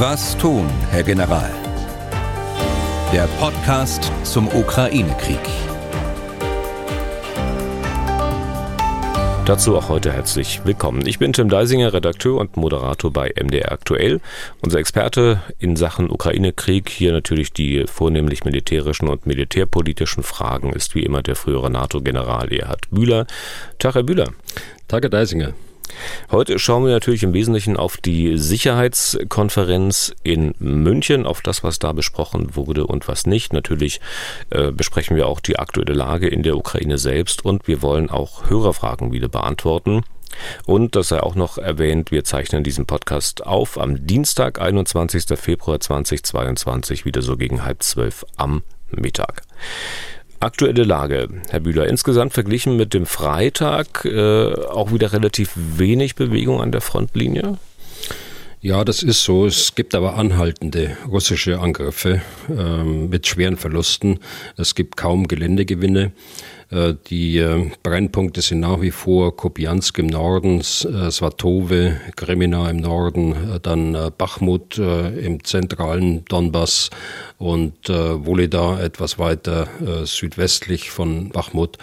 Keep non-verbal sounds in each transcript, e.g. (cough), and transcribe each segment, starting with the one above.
Was tun, Herr General? Der Podcast zum Ukraine-Krieg. Dazu auch heute herzlich willkommen. Ich bin Tim Deisinger, Redakteur und Moderator bei MDR Aktuell. Unser Experte in Sachen Ukraine-Krieg, hier natürlich die vornehmlich militärischen und militärpolitischen Fragen, ist wie immer der frühere NATO-General Erhard Bühler. Tag, Herr Bühler. Tag, Herr Deisinger. Heute schauen wir natürlich im Wesentlichen auf die Sicherheitskonferenz in München, auf das, was da besprochen wurde und was nicht. Natürlich äh, besprechen wir auch die aktuelle Lage in der Ukraine selbst und wir wollen auch Hörerfragen wieder beantworten. Und das sei auch noch erwähnt, wir zeichnen diesen Podcast auf am Dienstag, 21. Februar 2022, wieder so gegen halb zwölf am Mittag. Aktuelle Lage, Herr Bühler. Insgesamt verglichen mit dem Freitag äh, auch wieder relativ wenig Bewegung an der Frontlinie? Ja, das ist so. Es gibt aber anhaltende russische Angriffe ähm, mit schweren Verlusten. Es gibt kaum Geländegewinne. Äh, die äh, Brennpunkte sind nach wie vor Kopiansk im Norden, äh, Svatove, Kremina im Norden, dann Bachmut im zentralen Donbass und Woleda etwas weiter südwestlich von Bachmut.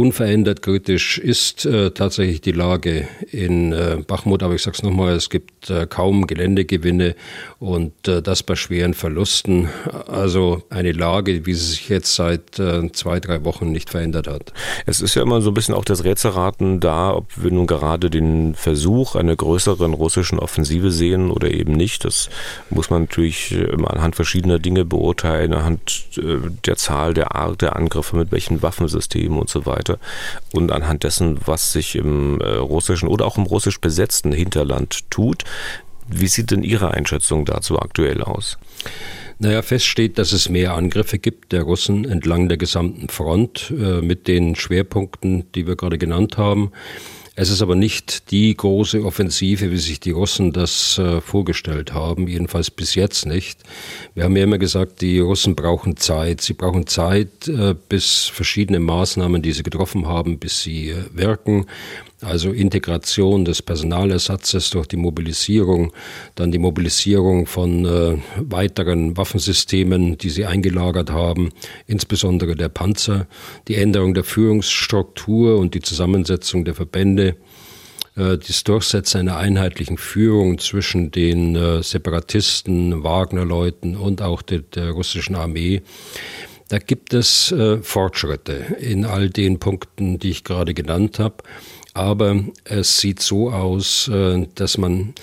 Unverändert kritisch ist äh, tatsächlich die Lage in äh, Bachmut, aber ich sage es nochmal, es gibt äh, kaum Geländegewinne und äh, das bei schweren Verlusten. Also eine Lage, wie sie sich jetzt seit äh, zwei, drei Wochen nicht verändert hat. Es ist ja immer so ein bisschen auch das Rätselraten da, ob wir nun gerade den Versuch einer größeren russischen Offensive sehen oder eben nicht. Das muss man natürlich immer anhand verschiedener Dinge beurteilen, anhand äh, der Zahl, der Art der Angriffe, mit welchen Waffensystemen und so weiter weiter. Und anhand dessen, was sich im äh, russischen oder auch im russisch besetzten Hinterland tut, wie sieht denn Ihre Einschätzung dazu aktuell aus? Naja, fest steht, dass es mehr Angriffe gibt der Russen entlang der gesamten Front äh, mit den Schwerpunkten, die wir gerade genannt haben. Es ist aber nicht die große Offensive, wie sich die Russen das äh, vorgestellt haben, jedenfalls bis jetzt nicht. Wir haben ja immer gesagt, die Russen brauchen Zeit. Sie brauchen Zeit, äh, bis verschiedene Maßnahmen, die sie getroffen haben, bis sie äh, wirken also Integration des Personalersatzes durch die Mobilisierung, dann die Mobilisierung von äh, weiteren Waffensystemen, die sie eingelagert haben, insbesondere der Panzer, die Änderung der Führungsstruktur und die Zusammensetzung der Verbände, äh, das Durchsetzen einer einheitlichen Führung zwischen den äh, Separatisten, Wagner-Leuten und auch der, der russischen Armee. Da gibt es äh, Fortschritte in all den Punkten, die ich gerade genannt habe. Aber es sieht so aus, äh, dass man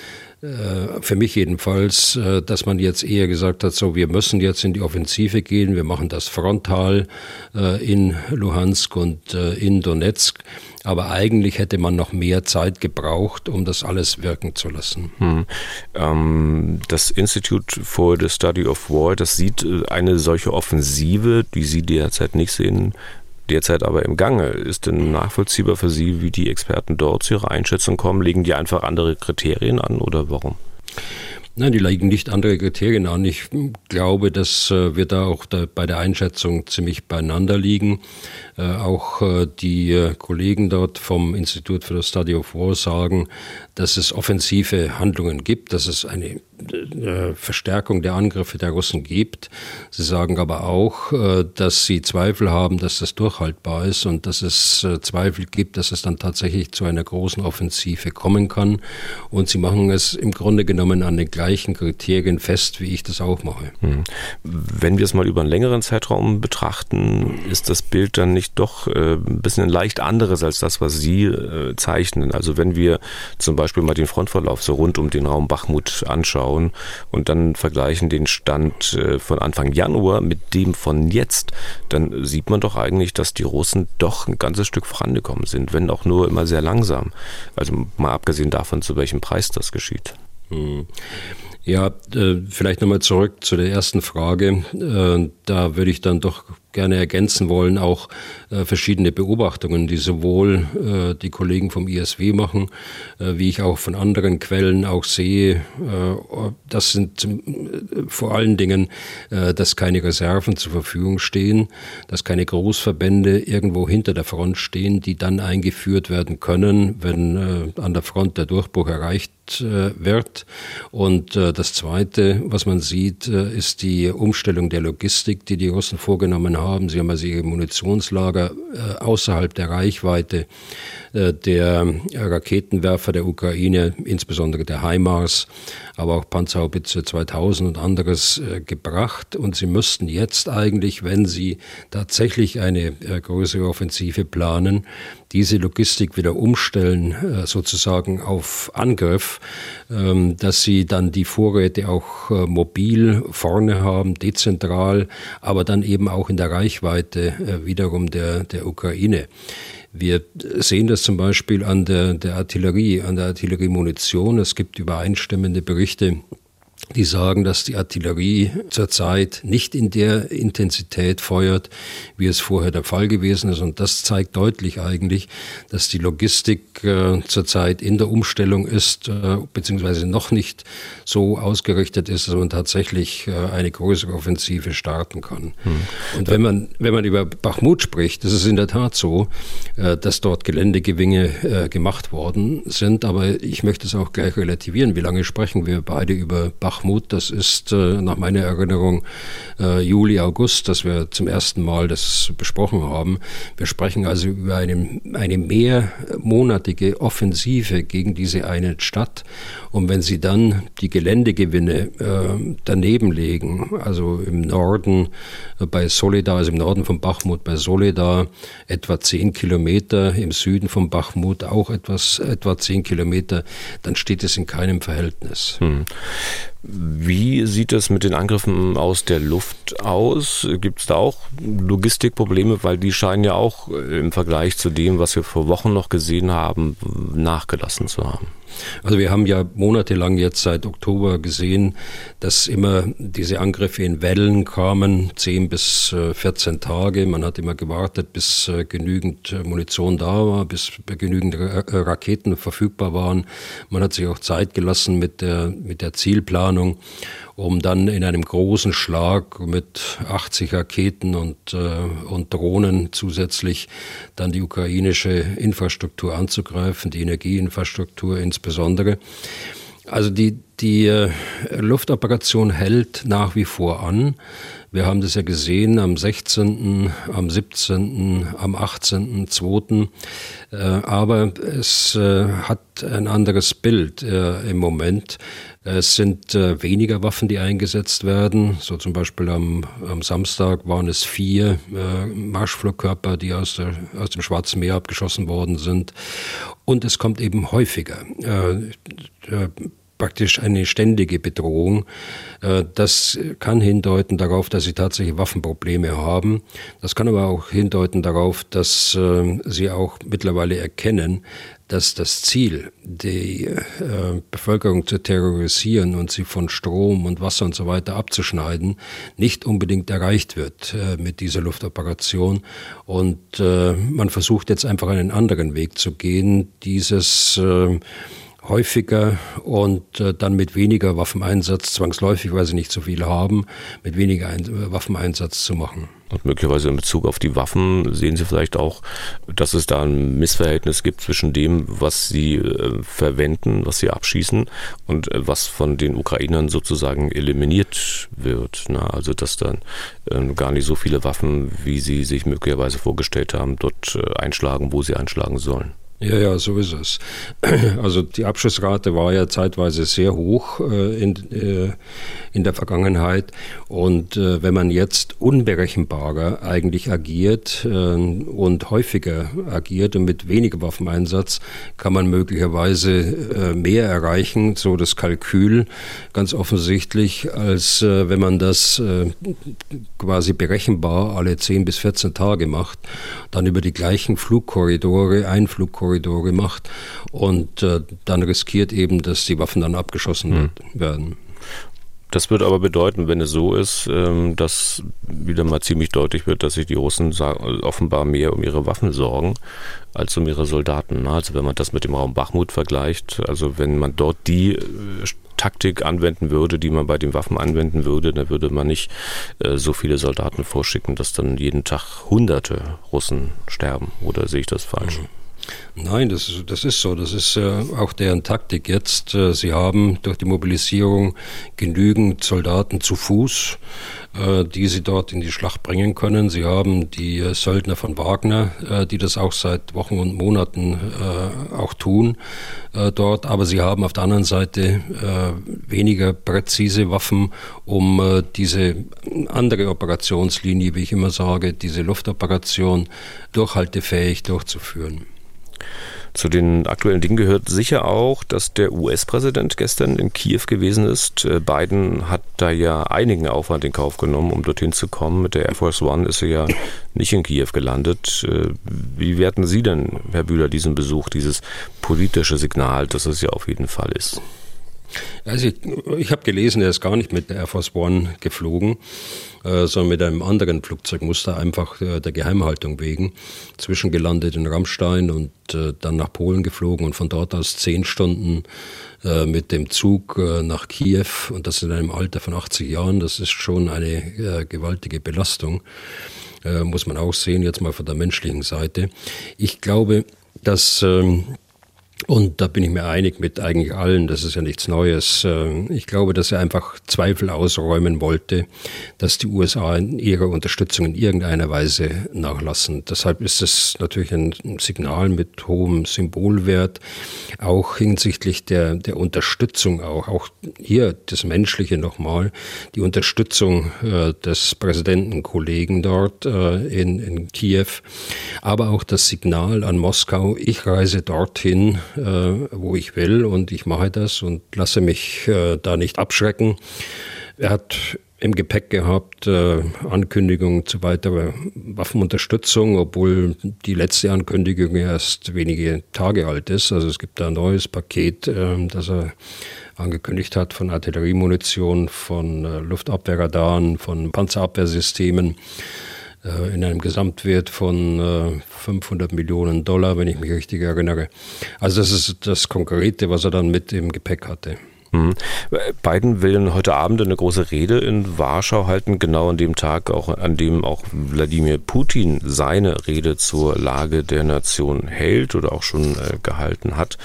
äh, für mich jedenfalls, äh, dass man jetzt eher gesagt hat, so wir müssen jetzt in die Offensive gehen, wir machen das frontal in Luhansk und in Donetsk. Aber eigentlich hätte man noch mehr Zeit gebraucht, um das alles wirken zu lassen. Hm. Ähm, das Institute for the Study of War, das sieht eine solche Offensive, die Sie derzeit nicht sehen, derzeit aber im Gange. Ist denn nachvollziehbar für Sie, wie die Experten dort zu ihrer Einschätzung kommen? Legen die einfach andere Kriterien an oder warum? Nein, die legen nicht andere Kriterien an. Ich glaube, dass äh, wir da auch da bei der Einschätzung ziemlich beieinander liegen. Äh, auch äh, die Kollegen dort vom Institut für das Study of War sagen, dass es offensive Handlungen gibt, dass es eine Verstärkung der Angriffe der Russen gibt. Sie sagen aber auch, dass sie Zweifel haben, dass das durchhaltbar ist und dass es Zweifel gibt, dass es dann tatsächlich zu einer großen Offensive kommen kann. Und sie machen es im Grunde genommen an den gleichen Kriterien fest, wie ich das auch mache. Hm. Wenn wir es mal über einen längeren Zeitraum betrachten, ist das Bild dann nicht doch äh, ein bisschen leicht anderes als das, was Sie äh, zeichnen. Also wenn wir zum Beispiel mal den Frontverlauf so rund um den Raum Bachmut anschauen und dann vergleichen den Stand äh, von Anfang Januar mit dem von jetzt, dann sieht man doch eigentlich, dass die Russen doch ein ganzes Stück vorangekommen sind, wenn auch nur immer sehr langsam. Also mal abgesehen davon, zu welchem Preis das geschieht. Hm. Ja, äh, vielleicht nochmal zurück zu der ersten Frage. Äh, da würde ich dann doch gerne ergänzen wollen, auch äh, verschiedene Beobachtungen, die sowohl äh, die Kollegen vom ISW machen, äh, wie ich auch von anderen Quellen auch sehe. Äh, das sind äh, vor allen Dingen, äh, dass keine Reserven zur Verfügung stehen, dass keine Großverbände irgendwo hinter der Front stehen, die dann eingeführt werden können, wenn an der Front der Durchbruch erreicht wird und Das Zweite, was man sieht, ist die Umstellung der Logistik, die die Russen vorgenommen haben. Sie haben also ihre Munitionslager außerhalb der Reichweite der Raketenwerfer der Ukraine, insbesondere der HIMARS, aber auch Panzerhaubitze 2000 und anderes gebracht. Und sie müssten jetzt eigentlich, wenn sie tatsächlich eine größere Offensive planen, diese Logistik wieder umstellen, äh, sozusagen auf Angriff, ähm, dass sie dann die Vorräte auch äh, mobil vorne haben, dezentral, aber dann eben auch in der Reichweite äh, wiederum der, der Ukraine. Wir sehen das zum Beispiel an der, der Artillerie, an der Artilleriemunition. Es gibt übereinstimmende Berichte, die sagen, dass die Artillerie zurzeit nicht in der Intensität feuert, wie es vorher der Fall gewesen ist. Und das zeigt deutlich eigentlich, dass die Logistik äh, zurzeit in der Umstellung ist, äh, beziehungsweise noch nicht so ausgerichtet ist, dass man tatsächlich äh, eine größere Offensive starten kann. Hm. Und wenn man, wenn man über Bachmut spricht, das ist in der Tat so, äh, dass dort Geländegewinge äh, gemacht worden sind. Aber ich möchte es auch gleich relativieren. Wie lange sprechen wir beide über Bachmut? Bachmut. Das ist äh, nach meiner Erinnerung äh, Juli, August, dass wir zum ersten Mal das besprochen haben. Wir sprechen also über eine, eine mehrmonatige Offensive gegen diese eine Stadt. Und wenn Sie dann die Geländegewinne äh, daneben legen, also im Norden bei Soledar, also im Norden von Bachmut bei Soledar etwa zehn Kilometer, im Süden von Bachmut auch etwas, etwa zehn Kilometer, dann steht es in keinem Verhältnis. Hm. Wie sieht es mit den Angriffen aus der Luft aus? Gibt es da auch Logistikprobleme? Weil die scheinen ja auch im Vergleich zu dem, was wir vor Wochen noch gesehen haben, nachgelassen zu haben. Also wir haben ja monatelang jetzt seit Oktober gesehen, dass immer diese Angriffe in Wellen kamen, 10 bis 14 äh, Tage. Man hat immer gewartet, bis äh, genügend äh, Munition da war, bis genügend Raketen verfügbar waren. Man hat sich auch Zeit gelassen mit der, mit der Zielplanung um dann in einem großen Schlag mit 80 Raketen und, äh, und Drohnen zusätzlich dann die ukrainische Infrastruktur anzugreifen, die Energieinfrastruktur insbesondere. Also die, die äh, Luftoperation hält nach wie vor an. Wir haben das ja gesehen am 16., am 17., am 18., 2. Äh, aber es äh, hat ein anderes Bild äh, im Moment. Es sind weniger Waffen, die eingesetzt werden. So zum Beispiel am, am Samstag waren es vier Marschflugkörper, die aus, der, aus dem Schwarzen Meer abgeschossen worden sind. Und es kommt eben häufiger. Praktisch eine ständige Bedrohung. Äh, das kann hindeuten darauf, dass sie tatsächlich Waffenprobleme haben. Das kann aber auch hindeuten darauf, dass äh, sie auch mittlerweile erkennen, dass das Ziel, die äh, Bevölkerung zu terrorisieren und sie von Strom und Wasser und so weiter abzuschneiden, nicht unbedingt erreicht wird mit dieser Luftoperation. Und man versucht jetzt einfach einen anderen Weg zu gehen, dieses häufiger und äh, dann mit weniger Waffeneinsatz, zwangsläufig, weil sie nicht so viele haben, mit weniger Ein äh, Waffeneinsatz zu machen. Und möglicherweise in Bezug auf die Waffen sehen Sie vielleicht auch, dass es da ein Missverhältnis gibt zwischen dem, was Sie äh, verwenden, was Sie abschießen und äh, was von den Ukrainern sozusagen eliminiert wird. Na, also dass dann äh, gar nicht so viele Waffen, wie Sie sich möglicherweise vorgestellt haben, dort äh, einschlagen, wo sie einschlagen sollen. Ja, ja, so ist es. (clears throat) Also die Abschlussrate war ja zeitweise sehr hoch äh, in, äh, in der Vergangenheit. Und äh, wenn man jetzt unberechenbarer eigentlich agiert äh, und häufiger agiert und mit weniger Waffeneinsatz, kann man möglicherweise äh, mehr erreichen, so das Kalkül ganz offensichtlich, als äh, wenn man das quasi berechenbar alle 10 bis 14 Tage macht, dann über die gleichen Flugkorridore, ein Flugkorridor, Korridore macht und äh, dann riskiert eben, dass die Waffen dann abgeschossen mhm. werden. Das würde aber bedeuten, wenn es so ist, ähm, dass wieder mal ziemlich deutlich wird, dass sich die Russen offenbar mehr um ihre Waffen sorgen als um ihre Soldaten. Also wenn man das mit dem Raum Bachmut vergleicht, also wenn man dort die äh, Taktik anwenden würde, die man bei den Waffen anwenden würde, dann würde man nicht äh, so viele Soldaten vorschicken, dass dann jeden Tag Hunderte Russen sterben. Oder sehe ich das falsch? Mhm. Nein, das, das ist so. Das ist äh, auch deren Taktik jetzt. Äh, sie haben durch die Mobilisierung genügend Soldaten zu Fuß, äh, die sie dort in die Schlacht bringen können. Sie haben die äh, Söldner von Wagner, äh, die das auch seit Wochen und Monaten äh, auch tun dort. Aber sie haben auf der anderen Seite weniger präzise Waffen, um diese andere Operationslinie, wie ich immer sage, diese Luftoperation durchhaltefähig durchzuführen. Zu den aktuellen Dingen gehört sicher auch, dass der US-Präsident gestern in Kiew gewesen ist. Äh, Biden hat da ja einigen Aufwand in Kauf genommen, um dorthin zu kommen. Mit der Air Force One ist er ja nicht in Kiew gelandet. Äh, wie werten Sie denn, Herr Bühler, diesen Besuch, dieses politische Signal, das es ja auf jeden Fall ist? Also ich, ich habe gelesen, er ist gar nicht mit der Air Force One geflogen, äh, sondern mit einem anderen Flugzeugmuster, einfach äh, der Geheimhaltung wegen. Zwischengelandet in Rammstein und äh, dann nach Polen geflogen und von dort aus zehn Stunden äh, mit dem Zug äh, nach Kiew und das in einem Alter von 80 Jahren. Das ist schon eine äh, gewaltige Belastung, muss man auch sehen, jetzt mal von der menschlichen Seite. Ich glaube, dass ähm, und da bin ich mir einig mit eigentlich allen, das ist ja nichts Neues. Ähm, ich glaube, dass er einfach Zweifel ausräumen wollte, dass die USA in ihrer Unterstützung in irgendeiner Weise nachlassen. Deshalb ist es natürlich ein Signal mit hohem Symbolwert, auch hinsichtlich der, der Unterstützung, auch, auch hier das Menschliche nochmal, die Unterstützung äh, des Präsidentenkollegen dort äh, in, in Kiew, aber auch das Signal an Moskau, ich reise dorthin, äh, wo ich will und ich mache das und lasse mich äh, da nicht abschrecken. Er hat im Gepäck gehabt äh, Ankündigungen zu weiterer Waffenunterstützung, obwohl die letzte Ankündigung erst wenige Tage alt ist. Also es gibt da ein neues Paket, äh, das er angekündigt hat von Artilleriemunition, von äh, Luftabwehrradaren, von Panzerabwehrsystemen. Äh, in einem Gesamtwert von 500 äh, Millionen Dollar, wenn ich mich richtig erinnere. Also das ist das Konkrete, was er dann mit im Gepäck hatte. Mhm. Biden will heute Abend eine große Rede in Warschau halten, genau an dem Tag, auch, an dem auch Wladimir Putin seine Rede zur Lage der Nation hält oder auch schon äh, gehalten hat.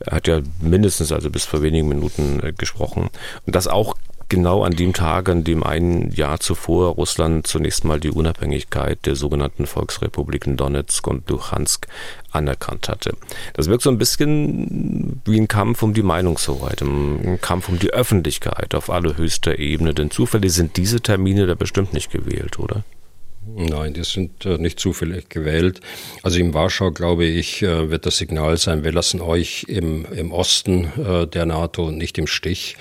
Er hat ja mindestens also bis vor wenigen Minuten äh, gesprochen. Und das auch genau an dem Tag, an dem ein Jahr zuvor Russland zunächst mal die Unabhängigkeit der sogenannten Volksrepubliken Donetsk und Luhansk anerkannt hatte. Das wirkt so ein bisschen wie ein Kampf um die Meinungshoheit, ein Kampf um die Öffentlichkeit auf allerhöchster Ebene, denn zufällig sind diese Termine da bestimmt nicht gewählt, oder? Nein, die sind äh, nicht zufällig gewählt. Also in Warschau, glaube ich, äh, wird das Signal sein, wir lassen euch im, im Osten äh, der NATO nicht im Stich.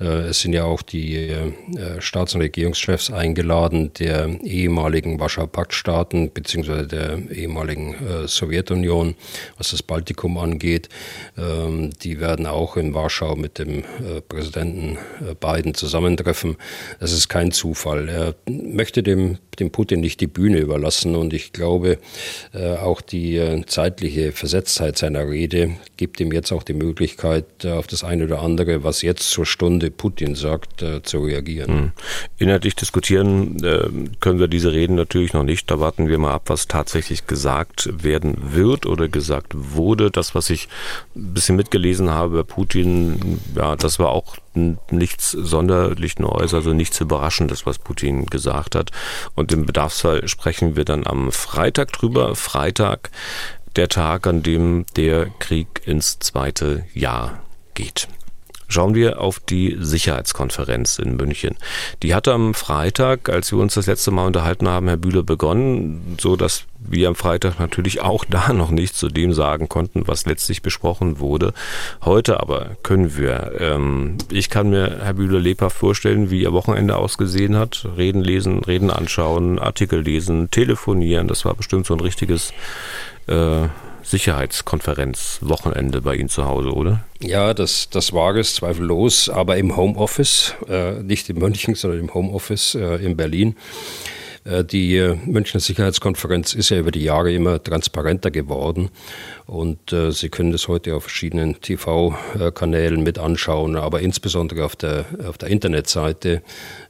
Äh, es sind ja auch die äh, Staats- und Regierungschefs eingeladen der ehemaligen Warschauer Paktstaaten beziehungsweise der ehemaligen äh, Sowjetunion, was das Baltikum angeht. Ähm, die werden auch in Warschau mit dem Präsidenten Biden zusammentreffen. Das ist kein Zufall. Er möchte dem, dem Putin nicht die Bühne überlassen und ich glaube, auch die zeitliche Versetztheit seiner Rede gibt ihm jetzt auch die Möglichkeit, auf das eine oder andere, was jetzt zur Stunde Putin sagt, äh, zu reagieren. Hm. Inhaltlich diskutieren äh, können wir diese Reden natürlich noch nicht. Da warten wir mal ab, was tatsächlich gesagt werden wird oder gesagt wurde. Das, was ich ein bisschen mitgelesen habe bei Putin, ja, das war auch nichts sonderlich Neues, also nichts Überraschendes, was Putin gesagt hat. Und im Bedarfsfall sprechen wir dann am Freitag drüber. Freitag, der Tag, an dem der Krieg ins zweite Jahr geht. Schauen wir auf die Sicherheitskonferenz in München. Die hatte am Freitag, als wir uns das letzte Mal unterhalten haben, Herr Bühler, begonnen, so dass wir am Freitag natürlich auch (laughs) da noch nichts zu dem sagen konnten, was letztlich besprochen wurde. Heute aber können wir. Ähm, ich kann mir Herr Bühler lebhaft vorstellen, wie Ihr Wochenende ausgesehen hat. Reden lesen, Reden anschauen, Artikel lesen, telefonieren. Das war bestimmt so ein richtiges äh, Sicherheitskonferenz Wochenende bei Ihnen zu Hause, oder? Ja, das, das war es, zweifellos, aber im Homeoffice, äh, nicht in München, sondern im Homeoffice äh, in Berlin. Äh, die äh, Münchner Sicherheitskonferenz ist ja über die Jahre immer transparenter geworden und äh, Sie können das heute auf verschiedenen TV-Kanälen mit anschauen, aber insbesondere auf der, auf der Internetseite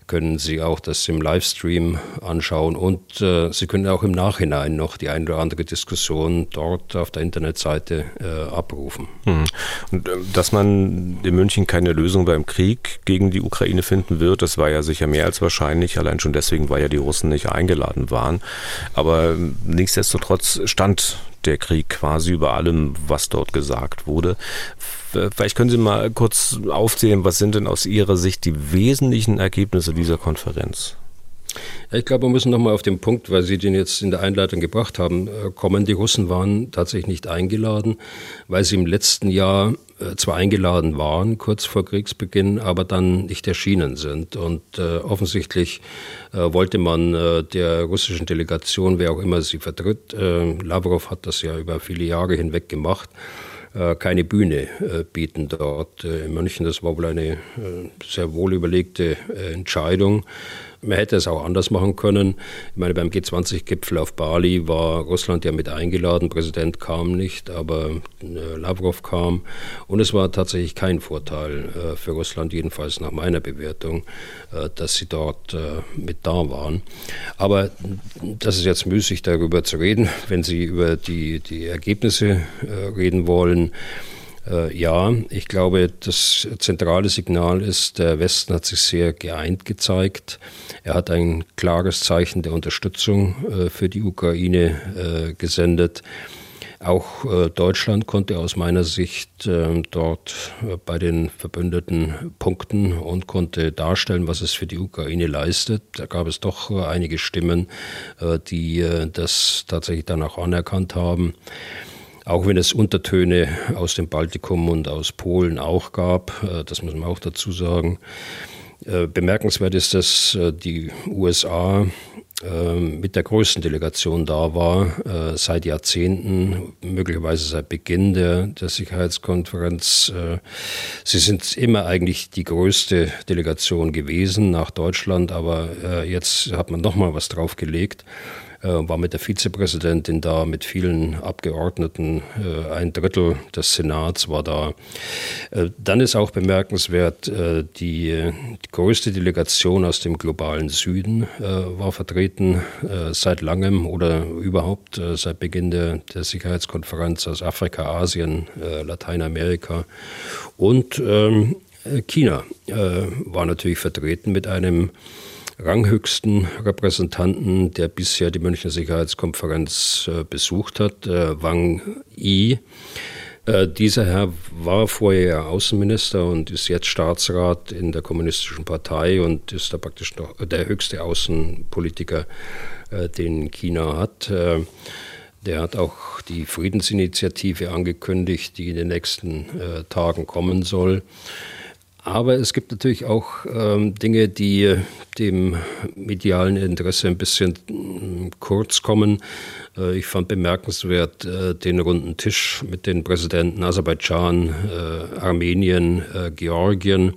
können Sie auch das im Livestream anschauen und äh, Sie können auch im Nachhinein noch die eine oder andere Diskussion dort auf der Internetseite äh, abrufen. Mhm. Und äh, dass man in München keine Lösung beim Krieg gegen die Ukraine finden wird, das war ja sicher mehr als wahrscheinlich, allein schon deswegen, weil ja die Russen nicht eingeladen waren. Aber äh, nichtsdestotrotz stand der Krieg quasi über allem, was dort gesagt wurde. Vielleicht können Sie mal kurz aufzählen, was sind denn aus Ihrer Sicht die wesentlichen Ergebnisse dieser Konferenz? Ich glaube, wir müssen nochmal auf den Punkt, weil Sie den jetzt in der Einleitung gebracht haben, äh, kommen. Die Russen waren tatsächlich nicht eingeladen, weil sie im letzten Jahr äh, zwar eingeladen waren, kurz vor Kriegsbeginn, aber dann nicht erschienen sind. Und äh, offensichtlich äh, wollte man äh, der russischen Delegation, wer auch immer sie vertritt, äh, Lavrov hat das ja über viele Jahre hinweg gemacht, keine Bühne bieten dort in München. Das war wohl eine sehr wohl überlegte Entscheidung. Man hätte es auch anders machen können. Ich meine, beim G20-Gipfel auf Bali war Russland ja mit eingeladen. Präsident kam nicht, aber Lavrov kam. Und es war tatsächlich kein Vorteil für Russland, jedenfalls nach meiner Bewertung, dass sie dort mit da waren. Aber das ist jetzt müßig, darüber zu reden. (laughs) Wenn Sie über die, die Ergebnisse reden wollen, äh, ja, ich glaube, das zentrale Signal ist, der Westen hat sich sehr geeint gezeigt. Er hat ein klares Zeichen der Unterstützung äh, für die Ukraine äh, gesendet. Auch äh, Deutschland konnte aus meiner Sicht äh, dort äh, bei den Verbündeten punkten und konnte darstellen, was es für die Ukraine leistet. Da gab es doch einige Stimmen, die das tatsächlich dann auch anerkannt haben auch wenn es Untertöne aus dem Baltikum und aus Polen auch gab, äh, das muss man auch dazu sagen. Äh, bemerkenswert ist, dass äh, die USA mit der größten Delegation da war, seit Jahrzehnten, möglicherweise seit Beginn der, der Sicherheitskonferenz. Sie sind immer eigentlich die größte Delegation gewesen nach Deutschland, aber jetzt hat man nochmal was draufgelegt. Äh, war mit der Vizepräsidentin da, mit vielen Abgeordneten, äh, ein Drittel des Senats war da. Äh, dann ist auch bemerkenswert, die, größte Delegation aus dem globalen Süden war vertreten seit langem oder überhaupt seit Beginn der, der Sicherheitskonferenz aus Afrika, Asien, Lateinamerika und ähm, China war natürlich vertreten mit einem ranghöchsten Repräsentanten, der bisher die Münchner Sicherheitskonferenz äh, besucht hat, äh, Wang Yi. Äh, dieser Herr war vorher Außenminister und ist jetzt Staatsrat in der Kommunistischen Partei und ist da praktisch noch der höchste Außenpolitiker, den China hat. Der hat auch die Friedensinitiative angekündigt, die in den nächsten Tagen kommen soll. Aber es gibt natürlich auch ähm, Dinge, die dem medialen Interesse ein bisschen mm, kurz kommen. Äh, ich fand bemerkenswert äh, den runden Tisch mit den Präsidenten Aserbaidschan, äh, Armenien, Georgien.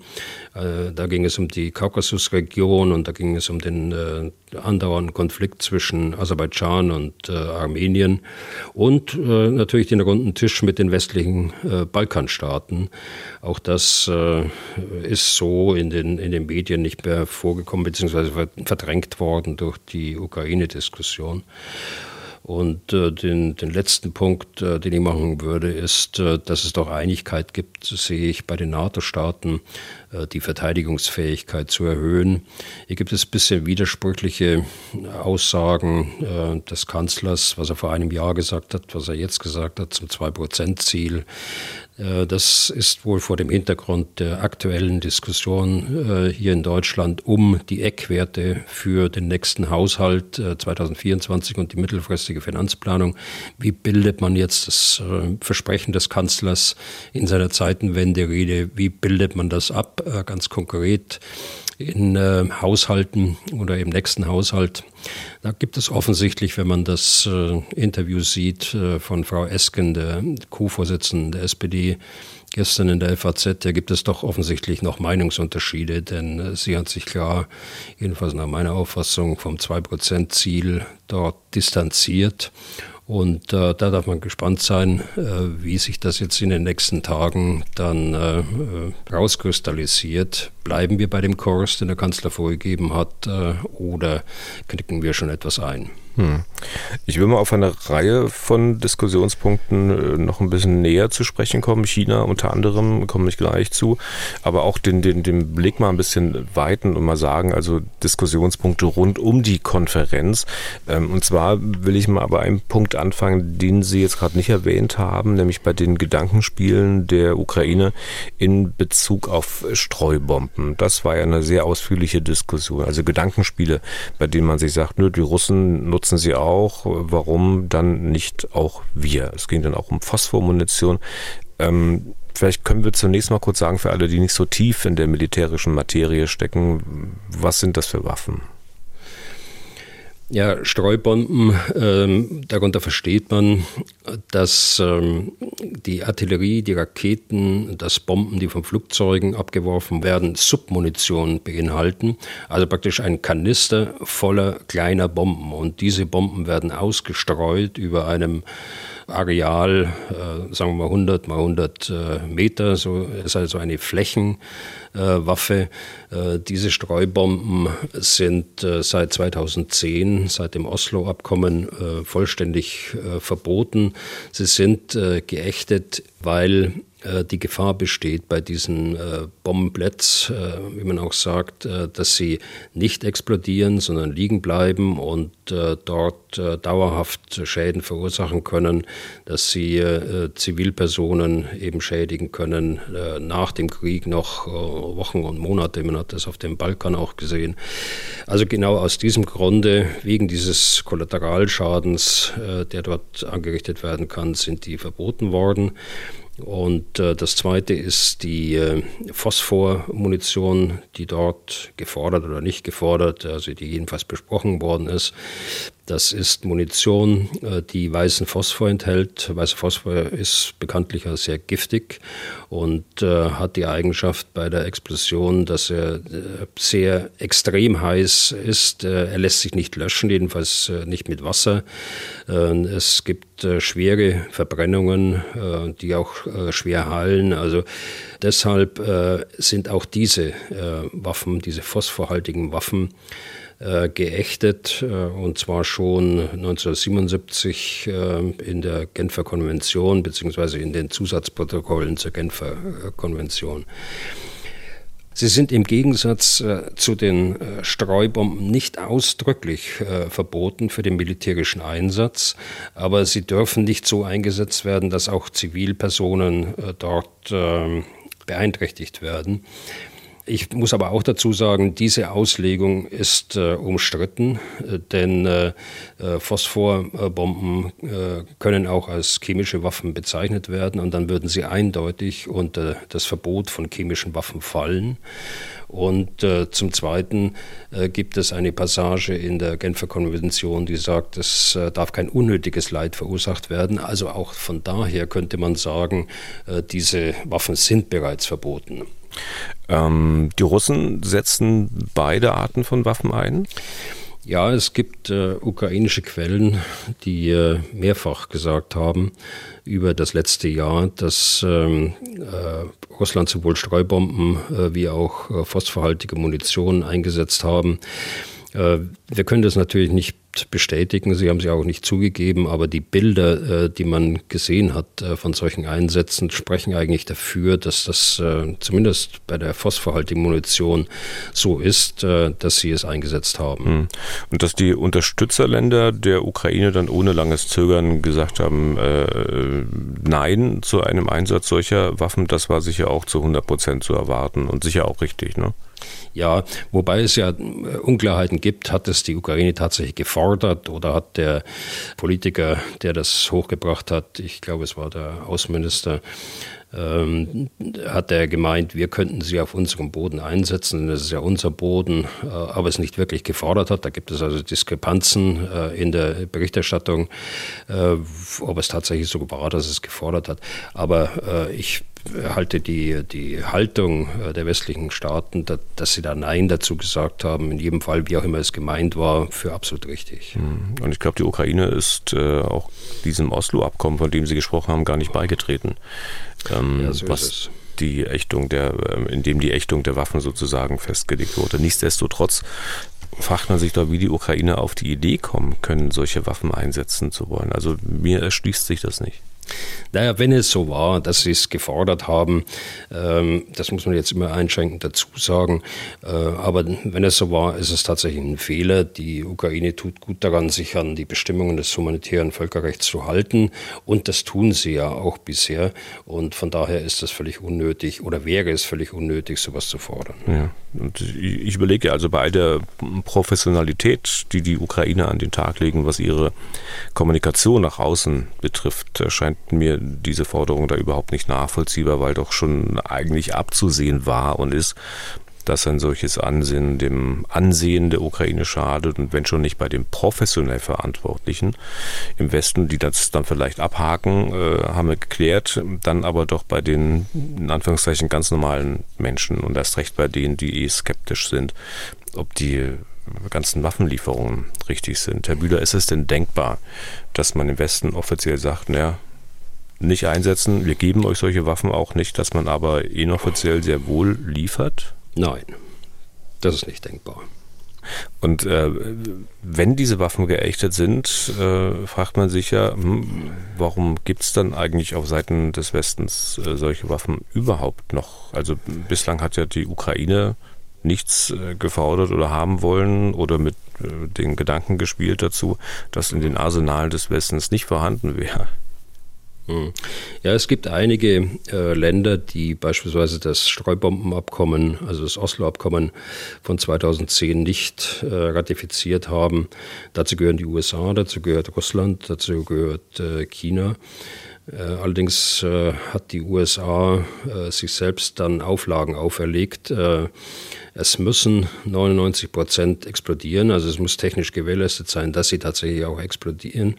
Da ging es um die Kaukasusregion und da ging es um den andauernden Konflikt zwischen Aserbaidschan und Armenien und natürlich den runden Tisch mit den westlichen Balkanstaaten. Auch das ist so in den, in den Medien nicht mehr vorgekommen, beziehungsweise verdrängt worden durch die Ukraine-Diskussion. Und äh, den, den letzten Punkt, äh, den ich machen würde, ist, äh, dass es doch Einigkeit gibt, sehe ich bei den NATO-Staaten, äh, die Verteidigungsfähigkeit zu erhöhen. Hier gibt es ein bisschen widersprüchliche Aussagen äh, des Kanzlers, was er vor einem Jahr gesagt hat, was er jetzt gesagt hat zum Zwei-Prozent-Ziel. Äh, das ist wohl vor dem Hintergrund der aktuellen Diskussion hier in Deutschland um die Eckwerte für den nächsten Haushalt 2024 und die mittelfristige Finanzplanung. Wie bildet man jetzt das Versprechen des Kanzlers in seiner Zeitenwende-Rede, wie bildet man das ab? Äh, ganz konkret in äh, Haushalten oder im nächsten Haushalt. Da gibt es offensichtlich, wenn man das äh, Interview sieht äh, von Frau Esken, der Co-Vorsitzenden der SPD, gestern in der FAZ, da gibt es doch offensichtlich noch Meinungsunterschiede, denn äh, sie hat sich klar, jedenfalls nach meiner Auffassung, vom 2%-Ziel dort distanziert Und äh, da darf man gespannt sein, äh, wie sich das jetzt in den nächsten Tagen dann äh, rauskristallisiert. Bleiben wir bei dem Kurs, den der Kanzler vorgegeben hat, äh, oder knicken wir schon etwas ein? Hm. Ich will mal auf eine Reihe von Diskussionspunkten äh, noch ein bisschen näher zu sprechen kommen. China unter anderem komme ich gleich zu, aber auch den, den, den Blick mal ein bisschen weiten und mal sagen, also Diskussionspunkte rund um die Konferenz. Ähm, und zwar will ich mal bei einem Punkt anfangen, den Sie jetzt gerade nicht erwähnt haben, nämlich bei den Gedankenspielen der Ukraine in Bezug auf Streubomben. Das war ja eine sehr ausführliche Diskussion. Also Gedankenspiele, bei denen man sich sagt, nö, die Russen nutzen nutzen sie auch. Warum dann nicht auch wir? Es ging dann auch um Phosphormunition. Ähm, vielleicht können wir zunächst mal kurz sagen, für alle, die nicht so tief in der militärischen Materie stecken, was sind das für Waffen? Ja, Streubomben, ähm, darunter versteht man, dass ähm, die Artillerie, die Raketen, dass Bomben, die von Flugzeugen abgeworfen werden, Submunition beinhalten. Also praktisch ein Kanister voller kleiner Bomben. Und diese Bomben werden ausgestreut über einem Areal, äh, sagen wir mal 100 mal 100 äh, Meter, so ist also eine Flächenwaffe. Äh, diese Streubomben sind äh, seit 2010, seit dem Oslo-Abkommen, äh, vollständig verboten. Sie sind geächtet, weil die Gefahr besteht bei diesen äh, wie man auch sagt, dass sie nicht explodieren, sondern liegen bleiben und dort dauerhaft Schäden verursachen können, dass sie Zivilpersonen eben schädigen können nach dem Krieg noch Wochen und Monate. Man hat das auf dem Balkan auch gesehen. Also genau aus diesem Grunde, wegen dieses Kollateralschadens, der dort angerichtet werden kann, sind die verboten worden. Und äh, das zweite ist die äh, Phosphormunition, die dort gefordert oder nicht gefordert, also die jedenfalls besprochen worden ist. Das ist Munition, äh, die weißen Phosphor enthält. Weißer Phosphor ist bekanntlich sehr giftig und äh, hat die Eigenschaft bei der Explosion, dass er äh, sehr extrem heiß ist. Er lässt sich nicht löschen, jedenfalls nicht mit Wasser. Es gibt schwere Verbrennungen, die auch schwer heilen. Also deshalb sind auch diese Waffen, diese phosphorhaltigen Waffen, äh, geächtet, äh, und zwar schon 1977 äh, in der Genfer Konvention beziehungsweise in den Zusatzprotokollen zur Genfer Konvention. Sie sind im Gegensatz zu den Streubomben nicht ausdrücklich verboten für den militärischen Einsatz, aber sie dürfen nicht so eingesetzt werden, dass auch Zivilpersonen dort ähm, beeinträchtigt werden. Ich muss aber auch dazu sagen, diese Auslegung ist äh, umstritten, äh, denn äh, äh Phosphorbomben äh, können auch als chemische Waffen bezeichnet werden und dann würden sie eindeutig unter das Verbot von chemischen Waffen fallen. Und zum Zweiten gibt es eine Passage in der Genfer Konvention, die sagt, es darf kein unnötiges Leid verursacht werden. Also auch von daher könnte man sagen, diese Waffen sind bereits verboten. Ähm, die Russen setzen beide Arten von Waffen ein? Ja, es gibt äh, ukrainische Quellen, die äh, mehrfach gesagt haben über das letzte Jahr, dass ähm, äh, Russland sowohl Streubomben äh, wie auch äh, phosphorhaltige Munition eingesetzt haben. Äh, wir können das natürlich nicht bestätigen. Sie haben sie auch nicht zugegeben, aber die Bilder, äh, die man gesehen hat äh, von solchen Einsätzen, sprechen eigentlich dafür, dass das äh, zumindest bei der phosphorhaltigen Munition so ist, dass sie es eingesetzt haben. Hm. Und dass die Unterstützerländer der Ukraine dann ohne langes Zögern gesagt haben, Nein zu einem Einsatz solcher Waffen, das war sicher auch zu 100 Prozent zu erwarten und sicher auch richtig, ne? Ja, wobei es ja Unklarheiten gibt, hat es die Ukraine tatsächlich gefordert oder hat der Politiker, der das hochgebracht hat, ich glaube es war der Außenminister, ähm, hat er gemeint, wir könnten sie auf unserem Boden einsetzen, das ist ja unser Boden, äh, aber es nicht wirklich gefordert hat. Da gibt es also Diskrepanzen äh, in der Berichterstattung, äh, ob es tatsächlich so war, dass es gefordert hat. Aber äh, ich halte die, die Haltung äh, der westlichen Staaten, dass, dass sie da Nein dazu gesagt haben, in jedem Fall, wie auch immer es gemeint war, für absolut richtig. Hm. Und ich glaube, die Ukraine ist äh, auch diesem Oslo-Abkommen, von dem Sie gesprochen haben, gar nicht beigetreten. Ähm, ja, so was die Ächtung der, äh, in dem die Ächtung der Waffen sozusagen festgelegt wurde. Nichtsdestotrotz fragt man sich doch, wie die Ukraine auf die Idee kommen können, solche Waffen einsetzen zu wollen. Also mir erschließt sich das nicht. Naja, wenn es so war, dass sie es gefordert haben, ähm, das muss man jetzt immer einschränkend dazu sagen, äh, aber wenn es so war, ist es tatsächlich ein Fehler. Die Ukraine tut gut daran, sich an die Bestimmungen des humanitären Völkerrechts zu halten und das tun sie ja auch bisher und von daher ist es völlig unnötig oder wäre es völlig unnötig, sowas zu fordern. Ja. Und ich überlege also bei der Professionalität, die die Ukraine an den Tag legen, was ihre Kommunikation nach außen betrifft, scheint mir diese Forderung da überhaupt nicht nachvollziehbar, weil doch schon eigentlich abzusehen war und ist, dass ein solches Ansehen dem Ansehen der Ukraine schadet und wenn schon nicht bei den professionell Verantwortlichen im Westen, die das dann vielleicht abhaken, äh, haben wir geklärt, dann aber doch bei den in Anführungszeichen ganz normalen Menschen und erst recht bei denen, die eh skeptisch sind, ob die ganzen Waffenlieferungen richtig sind. Herr Bühler, ist es denn denkbar, dass man im Westen offiziell sagt, naja, nicht einsetzen, wir geben euch solche Waffen auch nicht, dass man aber inoffiziell sehr wohl liefert? Nein, das ist nicht denkbar. Und äh, wenn diese Waffen geächtet sind, äh, fragt man sich ja, hm, warum gibt es dann eigentlich auf Seiten des Westens äh, solche Waffen überhaupt noch? Also bislang hat ja die Ukraine nichts äh, gefordert oder haben wollen oder mit äh, den Gedanken gespielt dazu, dass in den Arsenalen des Westens nicht vorhanden wäre. Hm. Ja, es gibt einige äh, Länder, die beispielsweise das Streubombenabkommen, also das Oslo-Abkommen von 2010 nicht äh, ratifiziert haben. Dazu gehören die USA, dazu gehört Russland, dazu gehört äh, China. Äh, allerdings äh, hat die USA äh, sich selbst dann Auflagen auferlegt, es müssen 99 Prozent explodieren, also es muss technisch gewährleistet sein, dass sie tatsächlich auch explodieren.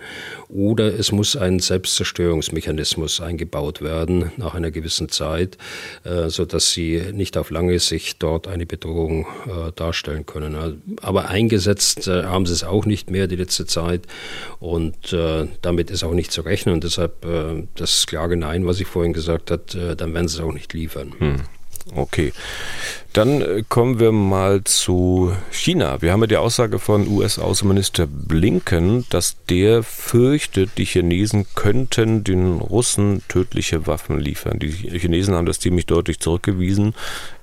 Oder es muss ein Selbstzerstörungsmechanismus eingebaut werden nach einer gewissen Zeit, äh, sodass sie nicht auf lange Sicht dort eine Bedrohung äh, darstellen können. Aber eingesetzt äh, haben sie es auch nicht mehr die letzte Zeit und damit ist auch nicht zu rechnen. Und deshalb das klare Nein, was ich vorhin gesagt habe, dann werden sie es auch nicht liefern. Hm. Okay. Dann äh, kommen wir mal zu China. Wir haben ja die Aussage von US-Außenminister Blinken, dass der fürchtet, die Chinesen könnten den Russen tödliche Waffen liefern. Die Chinesen haben das ziemlich deutlich zurückgewiesen.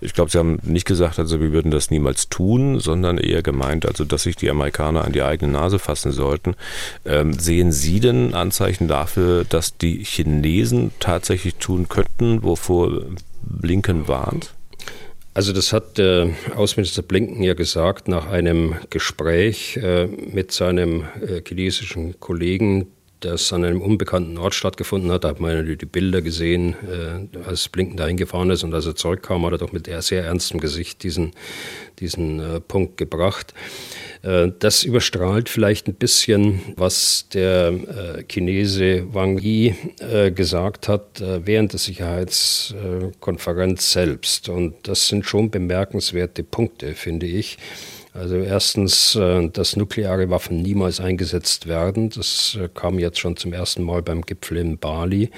Ich glaube, sie haben nicht gesagt, also wir würden das niemals tun, sondern eher gemeint, also dass sich die Amerikaner an die eigene Nase fassen sollten. Ähm, sehen Sie denn Anzeichen dafür, dass die Chinesen tatsächlich tun könnten, wovor Blinken warnt? Also das hat der Außenminister Blinken ja gesagt nach einem Gespräch äh, mit seinem äh, chinesischen Kollegen, das an einem unbekannten Ort stattgefunden hat. Da hat man die Bilder gesehen, äh, als Blinken dahin gefahren ist und als er zurückkam, hat er doch mit sehr ernstem Gesicht diesen, diesen äh, Punkt gebracht. Äh, das überstrahlt vielleicht ein bisschen, was der äh, Chinese Wang Yi äh, gesagt hat äh, während der Sicherheitskonferenz selbst. Und das sind schon bemerkenswerte Punkte, finde ich. Also erstens, äh, dass nukleare Waffen niemals eingesetzt werden. Das äh, kam jetzt schon zum ersten Mal beim Gipfel in Bali.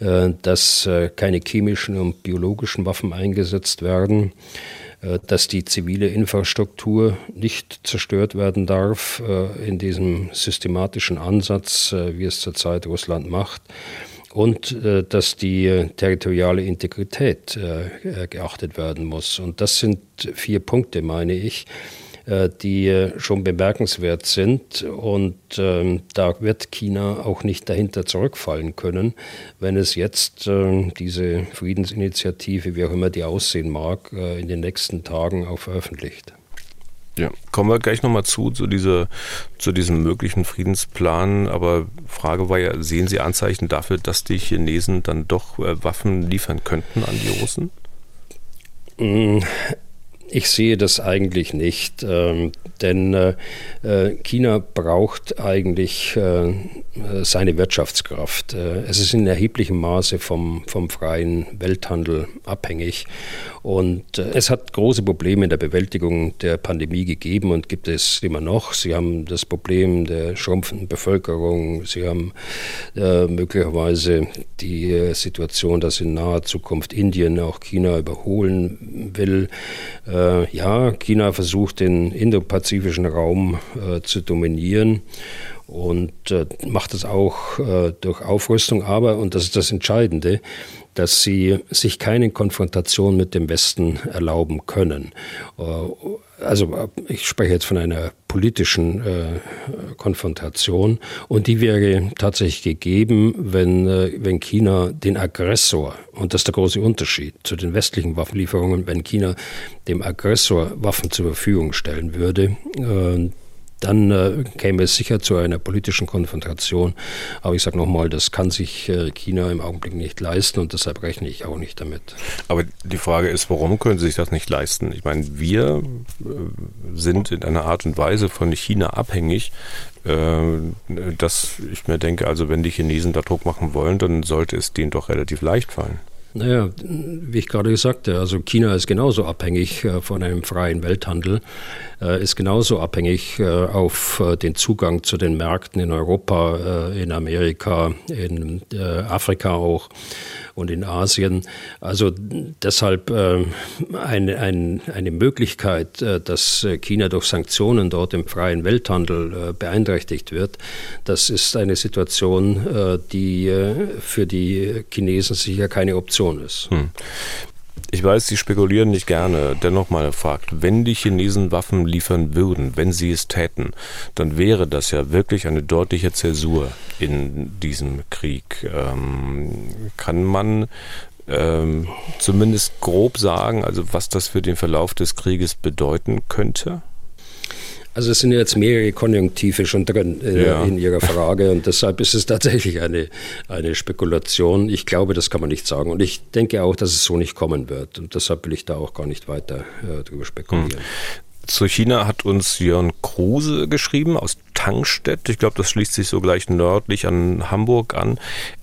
Äh, dass keine chemischen und biologischen Waffen eingesetzt werden dass die zivile Infrastruktur nicht zerstört werden darf in diesem systematischen Ansatz, wie es zurzeit Russland macht und dass die territoriale Integrität geachtet werden muss. Und das sind vier Punkte, meine ich, die schon bemerkenswert sind. Und ähm, da wird China auch nicht dahinter zurückfallen können, wenn es jetzt äh, diese Friedensinitiative, wie auch immer die aussehen mag, äh, in den nächsten Tagen auch veröffentlicht. Ja, kommen wir gleich nochmal zu, zu, diese, zu diesem möglichen Friedensplan. Aber Frage war ja, sehen Sie Anzeichen dafür, dass die Chinesen dann doch Waffen liefern könnten an die Russen? Ich sehe das eigentlich nicht, ähm, denn äh, äh, China braucht eigentlich äh, seine Wirtschaftskraft. Es ist in erheblichem Maße vom, vom freien Welthandel abhängig und es hat große Probleme in der Bewältigung der Pandemie gegeben und gibt es immer noch. Sie haben das Problem der schrumpfenden Bevölkerung. Sie haben möglicherweise die Situation, dass in naher Zukunft Indien auch China überholen will. Äh, ja, China versucht den indopazifischen Raum äh, zu dominieren und äh, macht das auch äh, durch Aufrüstung, aber, und das ist das Entscheidende, dass sie sich keine Konfrontation mit dem Westen erlauben können. Äh, also ich spreche jetzt von einer politischen äh, Konfrontation und die wäre tatsächlich gegeben, wenn, äh, wenn China den Aggressor, und das ist der große Unterschied zu den westlichen Waffenlieferungen, wenn China dem Aggressor Waffen zur Verfügung stellen würde, äh, dann äh, käme es sicher zu einer politischen Konfrontation. Aber ich sage nochmal, das kann sich äh, China im Augenblick nicht leisten und deshalb rechne ich auch nicht damit. Aber die Frage ist, warum können sie sich das nicht leisten? Ich meine, wir äh, sind in einer Art und Weise von China abhängig, äh, dass ich mir denke, also wenn die Chinesen da Druck machen wollen, dann sollte es denen doch relativ leicht fallen. Naja, wie ich gerade sagte, also China ist genauso abhängig äh, von einem freien Welthandel, äh, ist genauso abhängig äh, auf den Zugang zu den Märkten in Europa, in Amerika, in Afrika auch und in Asien. Also deshalb eine, eine, eine Möglichkeit, dass China durch Sanktionen dort im freien Welthandel beeinträchtigt wird, das ist eine Situation, die für die Chinesen sicher keine Option ist. Hm. Ich weiß, Sie spekulieren nicht gerne. Dennoch mal fragt, wenn die Chinesen Waffen liefern würden, wenn sie es täten, dann wäre das ja wirklich eine deutliche Zäsur in diesem Krieg. Ähm, kann man ähm, zumindest grob sagen, also was das für den Verlauf des Krieges bedeuten könnte? Also es sind jetzt mehrere Konjunktive schon drin äh, ja. in Ihrer Frage und deshalb ist es tatsächlich eine, eine Spekulation. Ich glaube, das kann man nicht sagen und ich denke auch, dass es so nicht kommen wird und deshalb will ich da auch gar nicht weiter äh, drüber spekulieren. Zu China hat uns Jörn Kruse geschrieben aus Tangstedt. Ich glaube, das schließt sich so gleich nördlich an Hamburg an.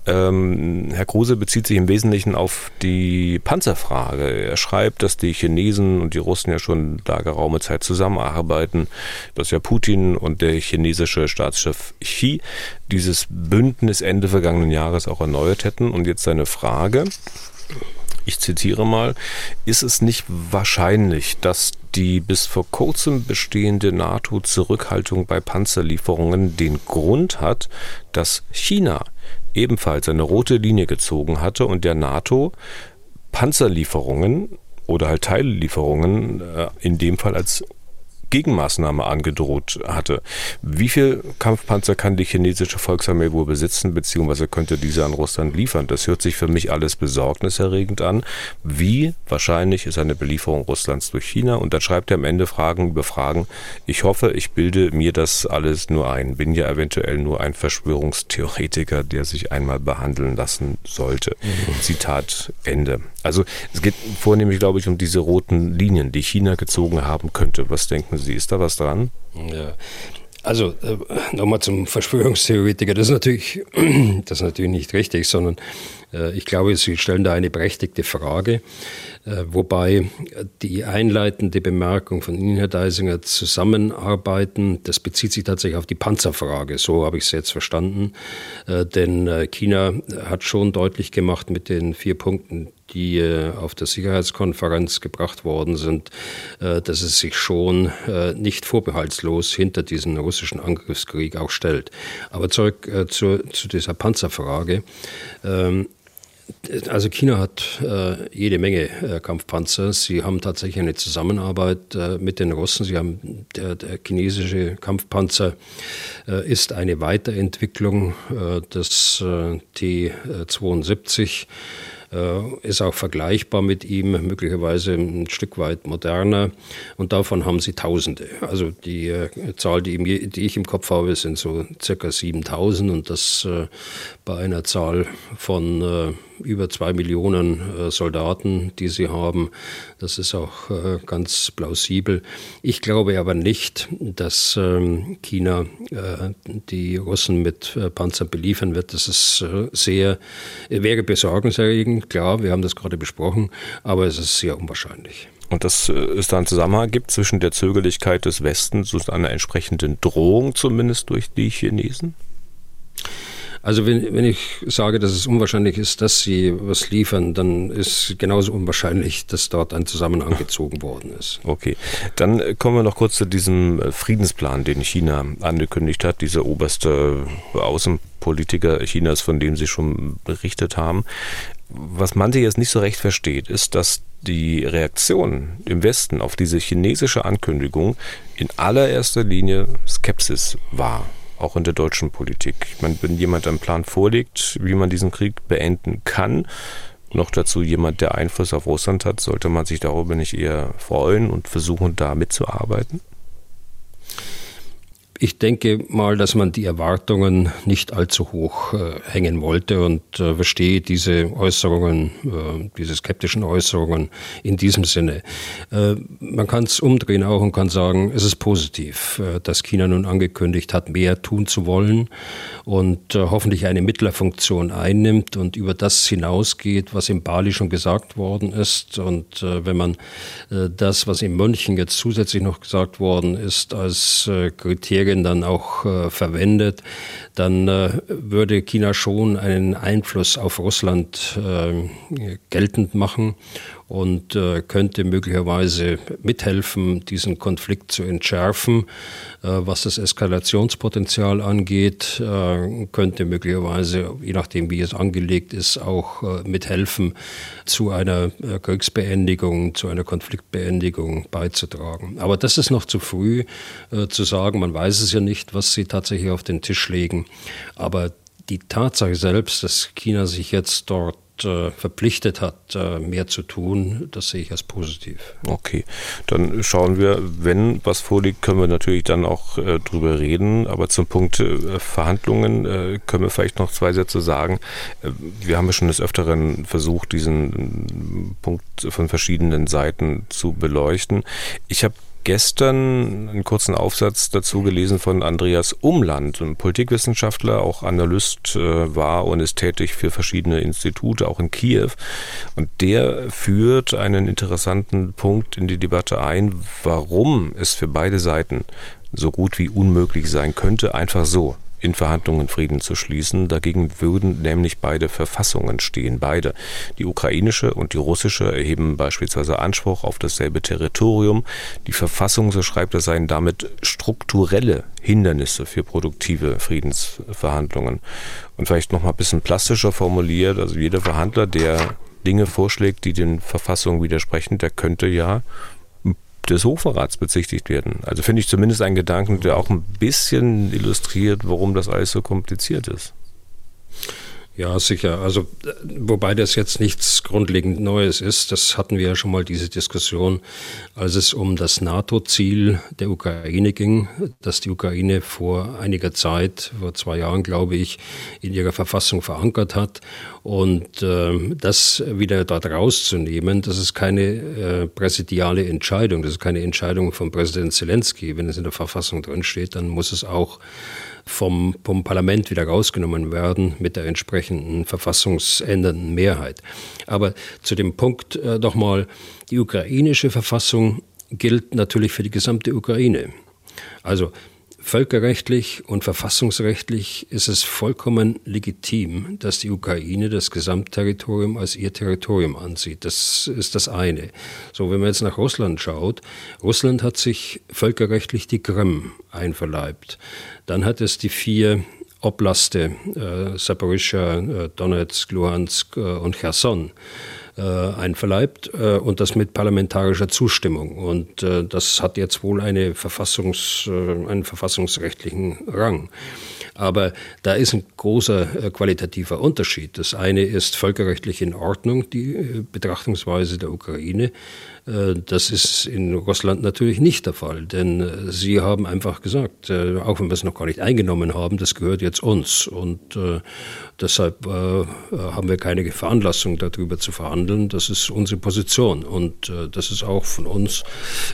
Ähm, Herr Kruse bezieht sich im Wesentlichen auf die Panzerfrage. Er schreibt, dass die Chinesen und die Russen ja schon da geraume Zeit zusammenarbeiten, dass ja Putin und der chinesische Staatschef Xi dieses Bündnis Ende vergangenen Jahres auch erneuert hätten. Und jetzt seine Frage ich zitiere mal, ist es nicht wahrscheinlich, dass die bis vor kurzem bestehende NATO-Zurückhaltung bei Panzerlieferungen den Grund hat, dass China ebenfalls eine rote Linie gezogen hatte und der NATO Panzerlieferungen oder halt Teillieferungen äh, in dem Fall als Gegenmaßnahme angedroht hatte. Wie viel Kampfpanzer kann die chinesische Volksarmee wohl besitzen, beziehungsweise könnte diese an Russland liefern? Das hört sich für mich alles besorgniserregend an. Wie wahrscheinlich ist eine Belieferung Russlands durch China? Und dann schreibt er am Ende Fragen über Fragen. Ich hoffe, ich bilde mir das alles nur ein. Bin ja eventuell nur ein Verschwörungstheoretiker, der sich einmal behandeln lassen sollte. Mhm. Zitat Ende. Also es geht vornehmlich, glaube ich, um diese roten Linien, die China gezogen haben könnte. Was denken Sie, ist da was dran? Ja. Also äh, nochmal zum Verschwörungstheoretiker. Das ist natürlich, (clears throat) das ist natürlich nicht richtig, sondern äh, ich glaube, Sie stellen da eine berechtigte Frage. Äh, wobei die einleitende Bemerkung von Ihnen, Herr Deisinger, zusammenarbeiten, das bezieht sich tatsächlich auf die Panzerfrage. So habe ich es jetzt verstanden. Denn China hat schon deutlich gemacht mit den vier Punkten, die auf der Sicherheitskonferenz gebracht worden sind, dass es sich schon nicht vorbehaltslos hinter diesen russischen Angriffskrieg auch stellt. Aber zurück zu, zu dieser Panzerfrage. Ähm, also China hat äh, jede Menge äh, Kampfpanzer. Sie haben tatsächlich eine Zusammenarbeit äh, mit den Russen. Sie haben der, der chinesische Kampfpanzer äh, ist eine Weiterentwicklung äh, des äh, T-72 ist auch vergleichbar mit ihm, möglicherweise ein Stück weit moderner. Und davon haben sie Tausende. Also die Zahl, die, ich im Kopf habe, sind so circa 7000 und das bei einer Zahl von über zwei Millionen äh, Soldaten, die sie haben. Das ist auch äh, ganz plausibel. Ich glaube aber nicht, dass ähm, China die Russen mit Panzern beliefern wird. Das ist sehr, wäre besorgniserregend, klar, wir haben das gerade besprochen, aber es ist sehr unwahrscheinlich. Und dass es da einen Zusammenhang gibt zwischen der Zögerlichkeit des Westens und einer entsprechenden Drohung zumindest durch die Chinesen? Also wenn, wenn ich sage, dass es unwahrscheinlich ist, dass sie was liefern, dann ist genauso unwahrscheinlich, dass dort ein Zusammenhang gezogen worden ist. Okay, dann kommen wir noch kurz zu diesem Friedensplan, den China angekündigt hat, dieser oberste Außenpolitiker Chinas, von dem Sie schon berichtet haben. Was man sich jetzt nicht so recht versteht, ist, dass die Reaktion im Westen auf diese chinesische Ankündigung in allererster Linie Skepsis war auch in der deutschen Politik. Ich meine, wenn jemand einen Plan vorlegt, wie man diesen Krieg beenden kann, noch dazu jemand, der Einfluss auf Russland hat, sollte man sich darüber nicht eher freuen und versuchen, da mitzuarbeiten? Ich denke mal, dass man die Erwartungen nicht allzu hoch äh, hängen wollte und äh, verstehe diese Äußerungen, äh, diese skeptischen Äußerungen in diesem Sinne. Äh, man kann es umdrehen auch und kann sagen, es ist positiv, äh, dass China nun angekündigt hat, mehr tun zu wollen und äh, hoffentlich eine Mittlerfunktion einnimmt und über das hinausgeht, was in Bali schon gesagt worden ist. Und wenn man das, was in München jetzt zusätzlich noch gesagt worden ist, als Kriterium Kriterien dann auch äh, verwendet, dann äh, würde China schon einen Einfluss auf Russland äh, geltend machen und äh, könnte möglicherweise mithelfen, diesen Konflikt zu entschärfen. Äh, was das Eskalationspotenzial angeht, äh, könnte möglicherweise, je nachdem wie es angelegt ist, auch äh, mithelfen, zu einer äh, Kriegsbeendigung, zu einer Konfliktbeendigung beizutragen. Aber das ist noch zu früh äh, zu sagen. Man weiß es ja nicht, was sie tatsächlich auf den Tisch legen. Aber die Tatsache selbst, dass China sich jetzt dort äh, verpflichtet hat, äh, mehr zu tun, das sehe ich als positiv. Okay, dann schauen wir, wenn was vorliegt, können wir natürlich dann auch äh, drüber reden. Aber zum Punkt Verhandlungen können wir vielleicht noch zwei Sätze sagen. Wir haben ja schon des Öfteren versucht, diesen Punkt von verschiedenen Seiten zu beleuchten. Ich habe gestern einen kurzen Aufsatz dazu gelesen von Andreas Umland, ein Politikwissenschaftler, auch Analyst äh, war und ist tätig für verschiedene Institute, auch in Kiew. Und der führt einen interessanten Punkt in die Debatte ein, warum es für beide Seiten so gut wie unmöglich sein könnte, einfach so in Verhandlungen Frieden zu schließen. Dagegen würden nämlich beide Verfassungen stehen. Beide. Die ukrainische und die russische erheben beispielsweise Anspruch auf dasselbe Territorium. Die Verfassung, so schreibt er, seien damit strukturelle Hindernisse für produktive Friedensverhandlungen. Und vielleicht noch mal ein bisschen plastischer formuliert, also jeder Verhandler, der Dinge vorschlägt, die den Verfassungen widersprechen, der könnte ja des Hochverrats bezichtigt werden. Also finde ich zumindest einen Gedanken, der auch ein bisschen illustriert, warum das alles so kompliziert ist. Ja, sicher. Also, wobei das jetzt nichts grundlegend Neues ist, das hatten wir ja schon mal diese Diskussion, als es um das NATO-Ziel der Ukraine ging, das die Ukraine vor einiger Zeit, vor zwei Jahren, glaube ich, in ihrer Verfassung verankert hat. Und äh, das wieder dort rauszunehmen, das ist keine äh, präsidiale Entscheidung, das ist keine Entscheidung von Präsident Zelensky. Wenn es in der Verfassung drinsteht, dann muss es auch vom, vom Parlament wieder rausgenommen werden mit der entsprechenden verfassungsändernden Mehrheit. Aber zu dem Punkt äh, doch mal, die ukrainische Verfassung gilt natürlich für die gesamte Ukraine. Also Völkerrechtlich und verfassungsrechtlich ist es vollkommen legitim, dass die Ukraine das Gesamtterritorium als ihr Territorium ansieht. Das ist das eine. So, wenn man jetzt nach Russland schaut, Russland hat sich völkerrechtlich die Krim einverleibt. Dann hat es die vier Oblaste, äh, Saporischschja, äh, Donetsk, Luhansk äh, und Cherson äh, einverleibt äh, und das mit parlamentarischer Zustimmung. Und äh, das hat jetzt wohl eine Verfassungs, äh, einen verfassungsrechtlichen Rang. Aber da ist ein großer äh, qualitativer Unterschied. Das eine ist völkerrechtlich in Ordnung, die äh, Betrachtungsweise der Ukraine. Äh, das ist in Russland natürlich nicht der Fall, denn äh, sie haben einfach gesagt, äh, auch wenn wir es noch gar nicht eingenommen haben, das gehört jetzt uns. Und deshalb haben wir keine Veranlassung, darüber zu verhandeln. Das ist unsere Position und das ist auch von uns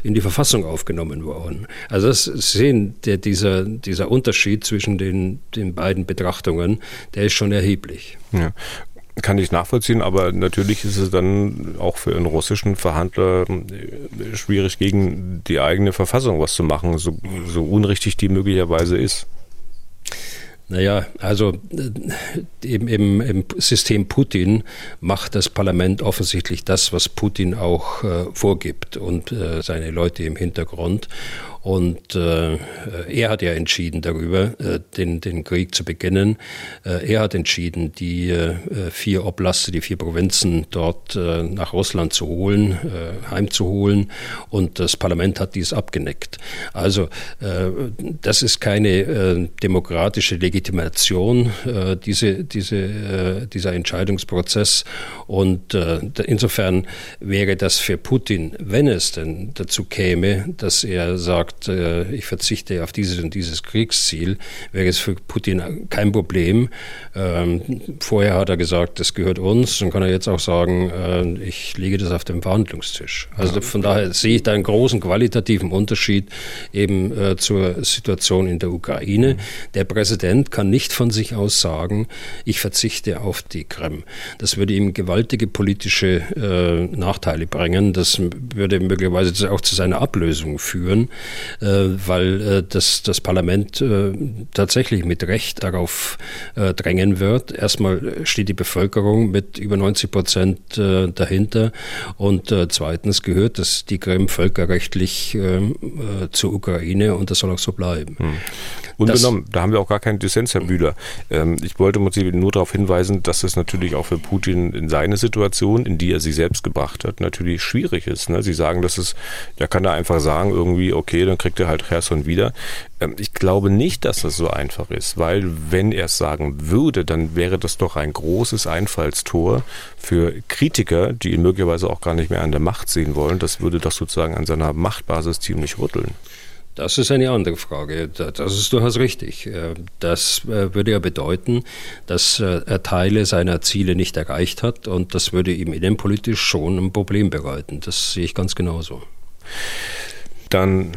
in die Verfassung aufgenommen worden. Also das sehen, der, dieser, dieser Unterschied zwischen den, den beiden Betrachtungen, der ist schon erheblich. Ja kann ich nachvollziehen, aber natürlich ist es dann auch für einen russischen Verhandler äh, schwierig, gegen die eigene Verfassung was zu machen, so, so unrichtig die möglicherweise ist. Naja, also im, äh, im, im, System Putin macht das Parlament offensichtlich das, was Putin auch äh, vorgibt und äh, seine Leute im Hintergrund. Und äh, er hat ja entschieden darüber, äh, den, den Krieg zu beginnen. Äh, er hat entschieden, die äh, vier Oblaste, die vier Provinzen dort äh, nach Russland zu holen, äh, heimzuholen. Und das Parlament hat dies abgenickt. Also äh, das ist keine äh, demokratische Legitimation, äh, diese, diese, äh, dieser Entscheidungsprozess. Und äh, insofern wäre das für Putin, wenn es denn dazu käme, dass er sagt, sagt, äh, ich verzichte auf dieses und dieses Kriegsziel, wäre es für Putin kein Problem. Ähm, vorher hat er gesagt, das gehört uns, dann kann er jetzt auch sagen, äh, ich lege das auf den Verhandlungstisch. Also von daher sehe ich da einen großen qualitativen Unterschied eben äh, zur Situation in der Ukraine. Der Präsident kann nicht von sich aus sagen, ich verzichte auf die Krim. Das würde ihm gewaltige politische Nachteile bringen. Das würde möglicherweise auch zu seiner Ablösung führen. Äh, weil äh, das, das Parlament äh, tatsächlich mit Recht darauf drängen wird. Erstmal steht die Bevölkerung mit über 90 Prozent dahinter und zweitens gehört das die Krim völkerrechtlich zur Ukraine und das soll auch so bleiben. Hm. Unbenommen, da haben wir auch gar keinen Dissens, Herr Bühler. Ähm, ich wollte Sie nur darauf hinweisen, dass es natürlich auch für Putin in seine Situation, in die er sie selbst gebracht hat, natürlich schwierig ist. Ne? Sie sagen, dass es, da kann er einfach sagen, irgendwie, okay, dann kriegt er halt Cherson wieder. Ähm, ich glaube nicht, dass das so einfach ist, weil wenn er es sagen würde, dann wäre das doch ein großes Einfallstor für Kritiker, die ihn möglicherweise auch gar nicht mehr an der Macht sehen wollen. Das würde doch sozusagen an seiner Machtbasis ziemlich rütteln. Das ist eine andere Frage. Das ist durchaus richtig. Äh, das äh, würde ja bedeuten, dass äh, er Teile seiner Ziele nicht erreicht hat und das würde ihm innenpolitisch schon ein Problem bereiten. Das sehe ich ganz genauso. Dann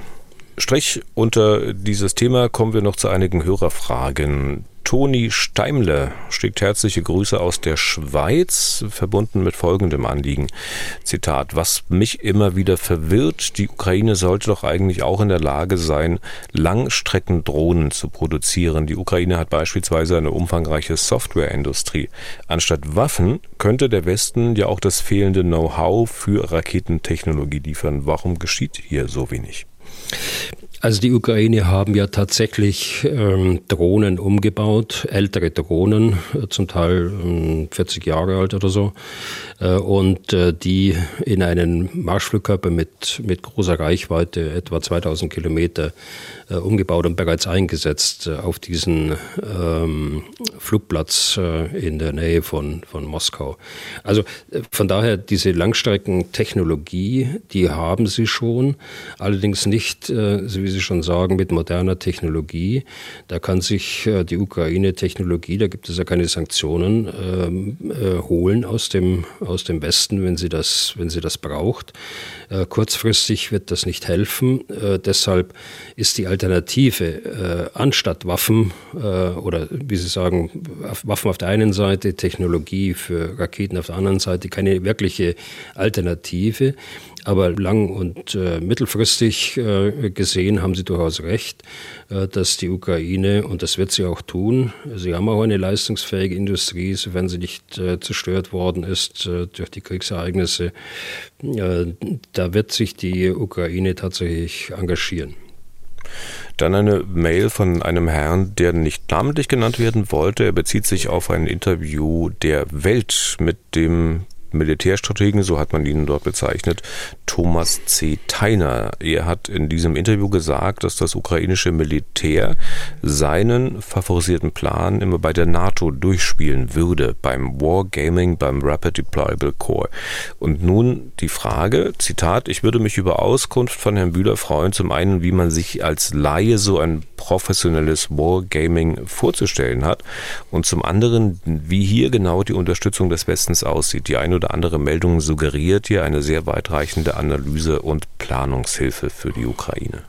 Strich unter dieses Thema kommen wir noch zu einigen Hörerfragen. Toni Steimle schickt herzliche Grüße aus der Schweiz, verbunden mit folgendem Anliegen. Zitat, was mich immer wieder verwirrt, die Ukraine sollte doch eigentlich auch in der Lage sein, Langstreckendrohnen zu produzieren. Die Ukraine hat beispielsweise eine umfangreiche Softwareindustrie. Anstatt Waffen könnte der Westen ja auch das fehlende Know-how für Raketentechnologie liefern. Warum geschieht hier so wenig? Also die Ukraine haben ja tatsächlich ähm, Drohnen umgebaut, ältere Drohnen, äh, zum Teil ähm, 40 Jahre alt oder so, und äh, die in einen Marschflugkörper mit, mit großer Reichweite, etwa 2000 Kilometer, äh, umgebaut und bereits eingesetzt äh, auf diesen ähm, Flugplatz äh, in der Nähe von, von Moskau. Also von daher diese Langstreckentechnologie, die haben sie schon, allerdings nicht, wie Sie schon sagen, mit moderner Technologie. Da kann sich die Ukraine-Technologie, da gibt es ja keine Sanktionen, ähm, holen aus dem, aus dem Westen, wenn sie das, wenn sie das braucht. kurzfristig wird das nicht helfen. deshalb ist die Alternative äh, anstatt Waffen äh, oder wie Sie sagen, Waffen auf der einen Seite, Technologie für Raketen auf der anderen Seite, keine wirkliche Alternative. Aber lang- und äh, mittelfristig äh, gesehen haben Sie durchaus recht, äh, dass die Ukraine, und das wird sie auch tun, sie haben auch eine leistungsfähige Industrie, sofern sie nicht äh, zerstört worden ist äh, durch die Kriegsereignisse. da wird sich die Ukraine tatsächlich engagieren. Dann eine Mail von einem Herrn, der nicht namentlich genannt werden wollte. Er bezieht sich auf ein Interview der Welt mit dem Militärstrategen, so hat man ihn dort bezeichnet, Thomas C. Theiner. Er hat in diesem Interview gesagt, dass das ukrainische Militär seinen favorisierten Plan immer bei der NATO durchspielen würde, beim Wargaming, beim Rapid Deployable Core. Und nun die Frage, Zitat, ich würde mich über Auskunft von Herrn Bühler freuen, zum einen, wie man sich als Laie so ein professionelles Wargaming vorzustellen hat und zum anderen, wie hier genau die Unterstützung des Westens aussieht. Die eine oder andere Meldung suggeriert hier eine sehr weitreichende Analyse und Planungshilfe für die Ukraine.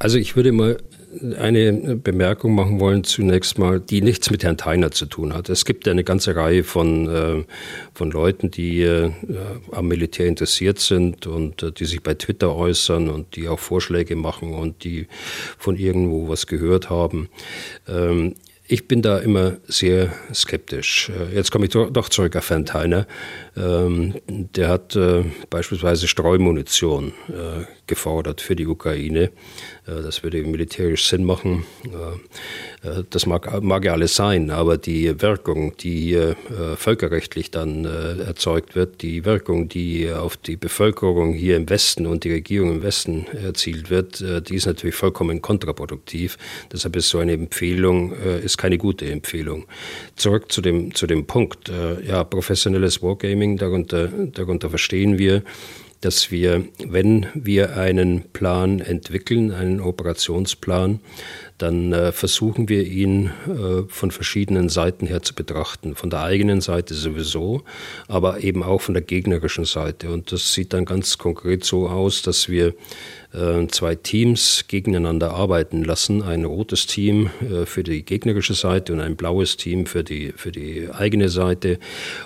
Also ich würde mal eine Bemerkung machen wollen, zunächst mal, die nichts mit Herrn Theiner zu tun hat. Es gibt eine ganze Reihe von, äh, von Leuten, die äh, am Militär interessiert sind und äh, die sich bei Twitter äußern und die auch Vorschläge machen und die von irgendwo was gehört haben. Ähm, ich bin da immer sehr skeptisch. Jetzt komme ich doch zurück auf Herrn Theiner. Ähm, der hat äh, beispielsweise Streumunition äh, gefordert für die Ukraine. Das würde militärisch Sinn machen. Das mag, mag ja alles sein, aber die Wirkung, die hier völkerrechtlich dann erzeugt wird, die Wirkung, die auf die Bevölkerung hier im Westen und die Regierung im Westen erzielt wird, die ist natürlich vollkommen kontraproduktiv. Deshalb ist so eine Empfehlung, ist keine gute Empfehlung. Zurück zu dem, zu dem Punkt. Ja, professionelles Wargaming, darunter, darunter verstehen wir, dass wir, wenn wir einen Plan entwickeln, einen Operationsplan, dann äh, versuchen wir ihn äh, von verschiedenen Seiten her zu betrachten. Von der eigenen Seite sowieso, aber eben auch von der gegnerischen Seite. Und das sieht dann ganz konkret so aus, dass wir äh, zwei Teams gegeneinander arbeiten lassen. Ein rotes Team äh, für die gegnerische Seite und ein blaues Team für die, für die eigene Seite.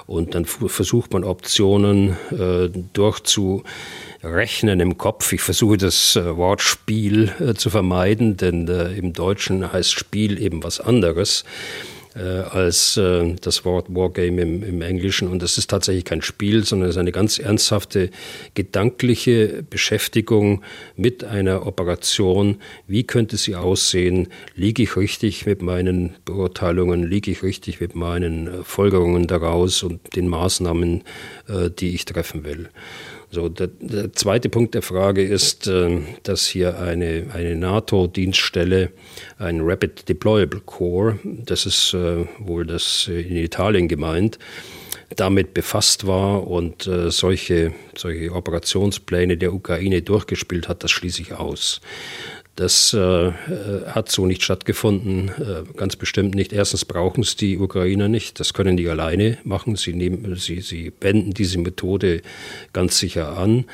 Und dann versucht man Optionen äh, durchzurechnen im Kopf. Ich versuche das Wort Spiel zu vermeiden, denn im Deutschen heißt Spiel eben was anderes äh, als äh, das Wort Wargame im, im Englischen. Und das ist tatsächlich kein Spiel, sondern es ist eine ganz ernsthafte gedankliche Beschäftigung mit einer Operation. Wie könnte sie aussehen? Liege ich richtig mit meinen Beurteilungen? Liege ich richtig mit meinen äh, Folgerungen daraus und den Maßnahmen, äh, die ich treffen will? So, der, der, zweite Punkt der Frage ist, äh, dass hier eine, eine NATO-Dienststelle, ein Rapid Deployable Corps, das ist äh, wohl das in Italien gemeint, damit befasst war und äh, solche, solche Operationspläne der Ukraine durchgespielt hat, das schließe ich aus. Das äh, hat so nicht stattgefunden, äh, ganz bestimmt nicht. Erstens brauchen es die Ukrainer nicht, das können die alleine machen. Sie, nehmen, sie, sie wenden diese Methode ganz sicher an,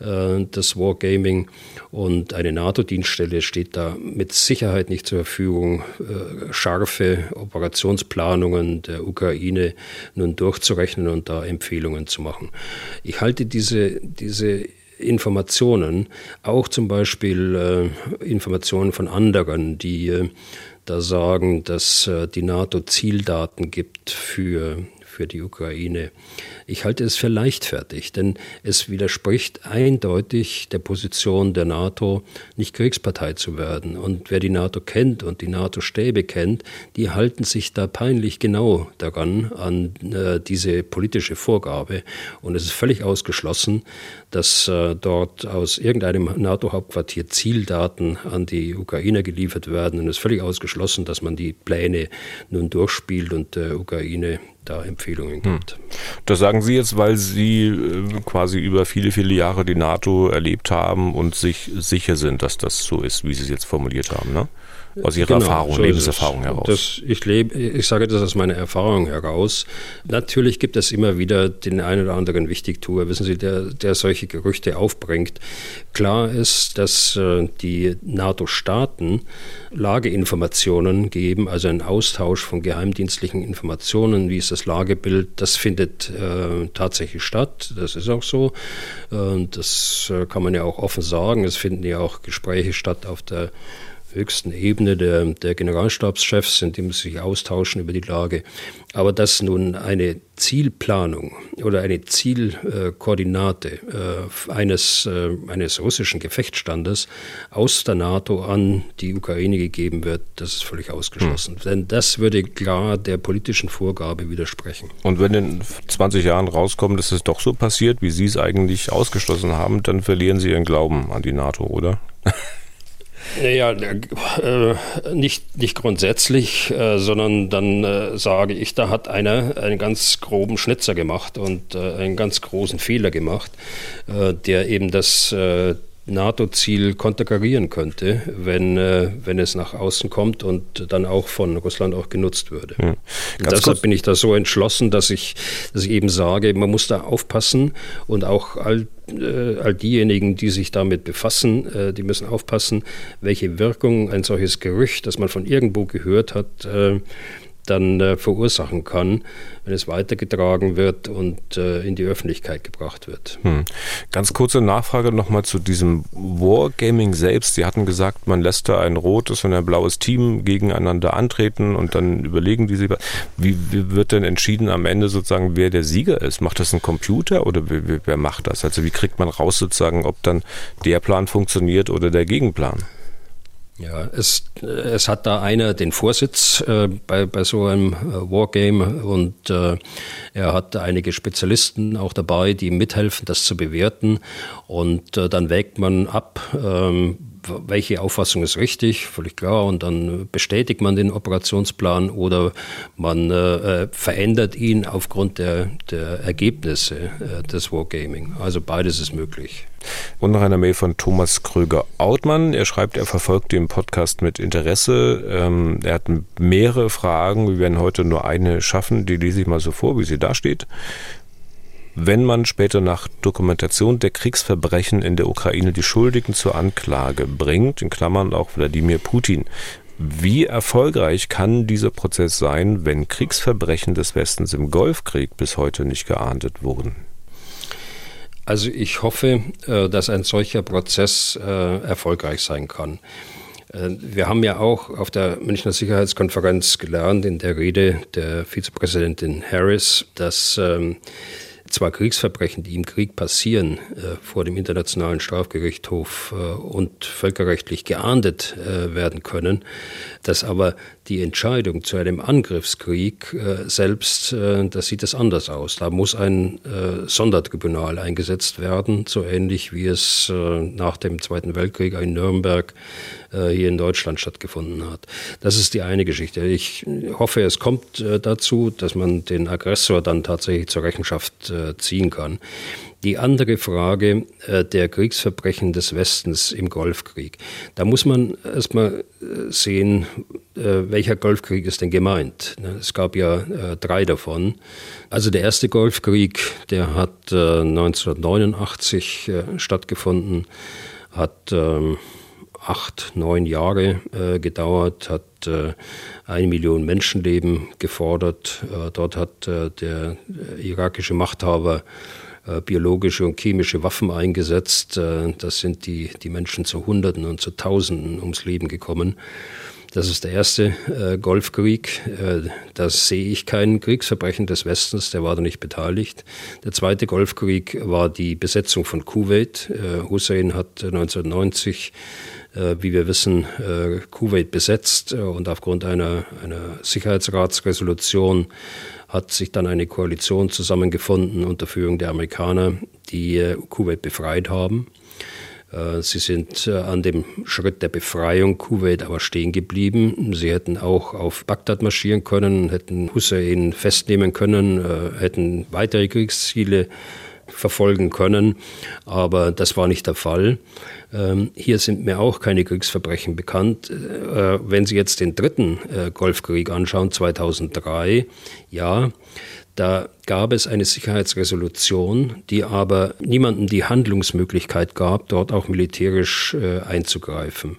äh, das Wargaming. Und eine NATO-Dienststelle steht da mit Sicherheit nicht zur Verfügung, äh, scharfe Operationsplanungen der Ukraine nun durchzurechnen und da Empfehlungen zu machen. Ich halte diese, diese Informationen, auch zum Beispiel äh, Informationen von anderen, die äh, da sagen, dass äh, die NATO Zieldaten gibt für, für die Ukraine. Ich halte es für leichtfertig, denn es widerspricht eindeutig der Position der NATO, nicht Kriegspartei zu werden. Und wer die NATO kennt und die NATO-Stäbe kennt, die halten sich da peinlich genau daran, an äh, diese politische Vorgabe. Und es ist völlig ausgeschlossen, dass äh, dort aus irgendeinem NATO-Hauptquartier Zieldaten an die Ukrainer geliefert werden. Und es ist völlig ausgeschlossen, dass man die Pläne nun durchspielt und der Ukraine da Empfehlungen gibt. Hm. Das sagen Sie jetzt, weil Sie äh, quasi über viele, viele Jahre die NATO erlebt haben und sich sicher sind, dass das so ist, wie Sie es jetzt formuliert haben, ne? Aus Ihrer genau, Erfahrung, so Lebenserfahrung heraus. Das, ich, lebe, ich sage das aus meiner Erfahrung heraus. Natürlich gibt es immer wieder den einen oder anderen Wichtigtuer, wissen Sie, der, der solche Gerüchte aufbringt. Klar ist, dass äh, die NATO-Staaten Lageinformationen geben, also einen Austausch von geheimdienstlichen Informationen. Wie ist das Lagebild? Das findet äh, tatsächlich statt. Das ist auch so. Äh, das kann man ja auch offen sagen. Es finden ja auch Gespräche statt auf der höchsten Ebene der, der Generalstabschefs sind, die müssen sich austauschen über die Lage. Aber dass nun eine Zielplanung oder eine Zielkoordinate äh, eines, äh, eines russischen Gefechtsstandes aus der NATO an die Ukraine gegeben wird, das ist völlig ausgeschlossen. Hm. Denn das würde klar der politischen Vorgabe widersprechen. Und wenn in 20 Jahren rauskommt, dass es doch so passiert, wie Sie es eigentlich ausgeschlossen haben, dann verlieren Sie Ihren Glauben an die NATO, oder? (laughs) Naja, äh, nicht, nicht grundsätzlich, äh, sondern dann äh, sage ich, da hat einer einen ganz groben Schnitzer gemacht und äh, einen ganz großen Fehler gemacht, äh, der eben das äh, NATO-Ziel konterkarieren könnte, wenn, äh, wenn es nach außen kommt und dann auch von Russland auch genutzt würde. Ja. deshalb kurz. bin ich da so entschlossen, dass ich, dass ich eben sage, man muss da aufpassen und auch all, äh, all diejenigen, die sich damit befassen, äh, die müssen aufpassen, welche Wirkung ein solches Gerücht, das man von irgendwo gehört hat, äh, dann äh, verursachen kann, wenn es weitergetragen wird und äh, in die Öffentlichkeit gebracht wird. Hm. Ganz kurze Nachfrage nochmal zu diesem Wargaming selbst. Sie hatten gesagt, man lässt da ein rotes und ein blaues Team gegeneinander antreten und dann überlegen die sich, wie, wie wird denn entschieden am Ende sozusagen, wer der Sieger ist? Macht das ein Computer oder wer, wer macht das? Also wie kriegt man raus sozusagen, ob dann der Plan funktioniert oder der Gegenplan? Ja, es, es hat da einer den Vorsitz äh, bei, bei so einem äh, Wargame und äh, er hat einige Spezialisten auch dabei, die mithelfen, das zu bewerten. Und äh, dann wägt man ab, ähm, welche Auffassung ist richtig, völlig klar, und dann bestätigt man den Operationsplan oder man äh, verändert ihn aufgrund der, der Ergebnisse äh, des Wargaming. Also beides ist möglich. Und noch eine Mail von Thomas Kröger-Outmann. Er schreibt, er verfolgt den Podcast mit Interesse. Ähm, er hat mehrere Fragen. Wir werden heute nur eine schaffen. Die lese ich mal so vor, wie sie da steht wenn man später nach Dokumentation der Kriegsverbrechen in der Ukraine die Schuldigen zur Anklage bringt, in Klammern auch Wladimir Putin, wie erfolgreich kann dieser Prozess sein, wenn Kriegsverbrechen des Westens im Golfkrieg bis heute nicht geahndet wurden? Also ich hoffe, äh, dass ein solcher Prozess äh, erfolgreich sein kann. Äh, wir haben ja auch auf der Münchner Sicherheitskonferenz gelernt, in der Rede der Vizepräsidentin Harris, dass ähm, zwar Kriegsverbrechen, die im Krieg passieren, äh, vor dem Internationalen Strafgerichtshof äh, und völkerrechtlich geahndet äh, werden können, dass aber die Entscheidung zu einem Angriffskrieg äh, selbst, äh, das sieht es anders aus. Da muss ein äh, Sondertribunal eingesetzt werden, so ähnlich wie es nach dem Zweiten Weltkrieg in Nürnberg hier in Deutschland stattgefunden hat. Das ist die eine Geschichte. Ich hoffe, es kommt dazu, dass man den Aggressor dann tatsächlich zur Rechenschaft ziehen kann. Die andere Frage äh, der Kriegsverbrechen des Westens im Golfkrieg. Da muss man erstmal äh, sehen, äh, welcher Golfkrieg ist denn gemeint. Ne, es gab ja drei davon. Also der erste Golfkrieg, der hat 1989 äh, äh, stattgefunden, hat ähm, acht, neun Jahre gedauert, hat eine Million Menschenleben gefordert. dort hat der irakische Machthaber biologische und chemische Waffen eingesetzt. Äh, das sind die, die Menschen zu Hunderten und zu Tausenden ums Leben gekommen. Das ist der erste äh, Golfkrieg. Äh, da sehe ich kein Kriegsverbrechen des Westens, der war da nicht beteiligt. Der zweite Golfkrieg war die Besetzung von Kuwait. Äh, Hussein hat 1990 äh, wie wir wissen, äh, Kuwait besetzt und aufgrund einer, einer Sicherheitsratsresolution hat sich dann eine Koalition zusammengefunden unter Führung der Amerikaner, die äh, Kuwait befreit haben. Äh, sie sind äh, an dem Schritt der Befreiung Kuwait aber stehen geblieben. Sie hätten auch auf Bagdad marschieren können, hätten Hussein festnehmen können, hätten weitere Kriegsziele verfolgen können, aber das war nicht der Fall. Ähm, hier sind mir auch keine Kriegsverbrechen bekannt. Äh, wenn Sie jetzt den dritten äh, Golfkrieg anschauen, 2003, ja, da gab es eine Sicherheitsresolution, die aber niemandem die Handlungsmöglichkeit gab, dort auch militärisch äh, einzugreifen.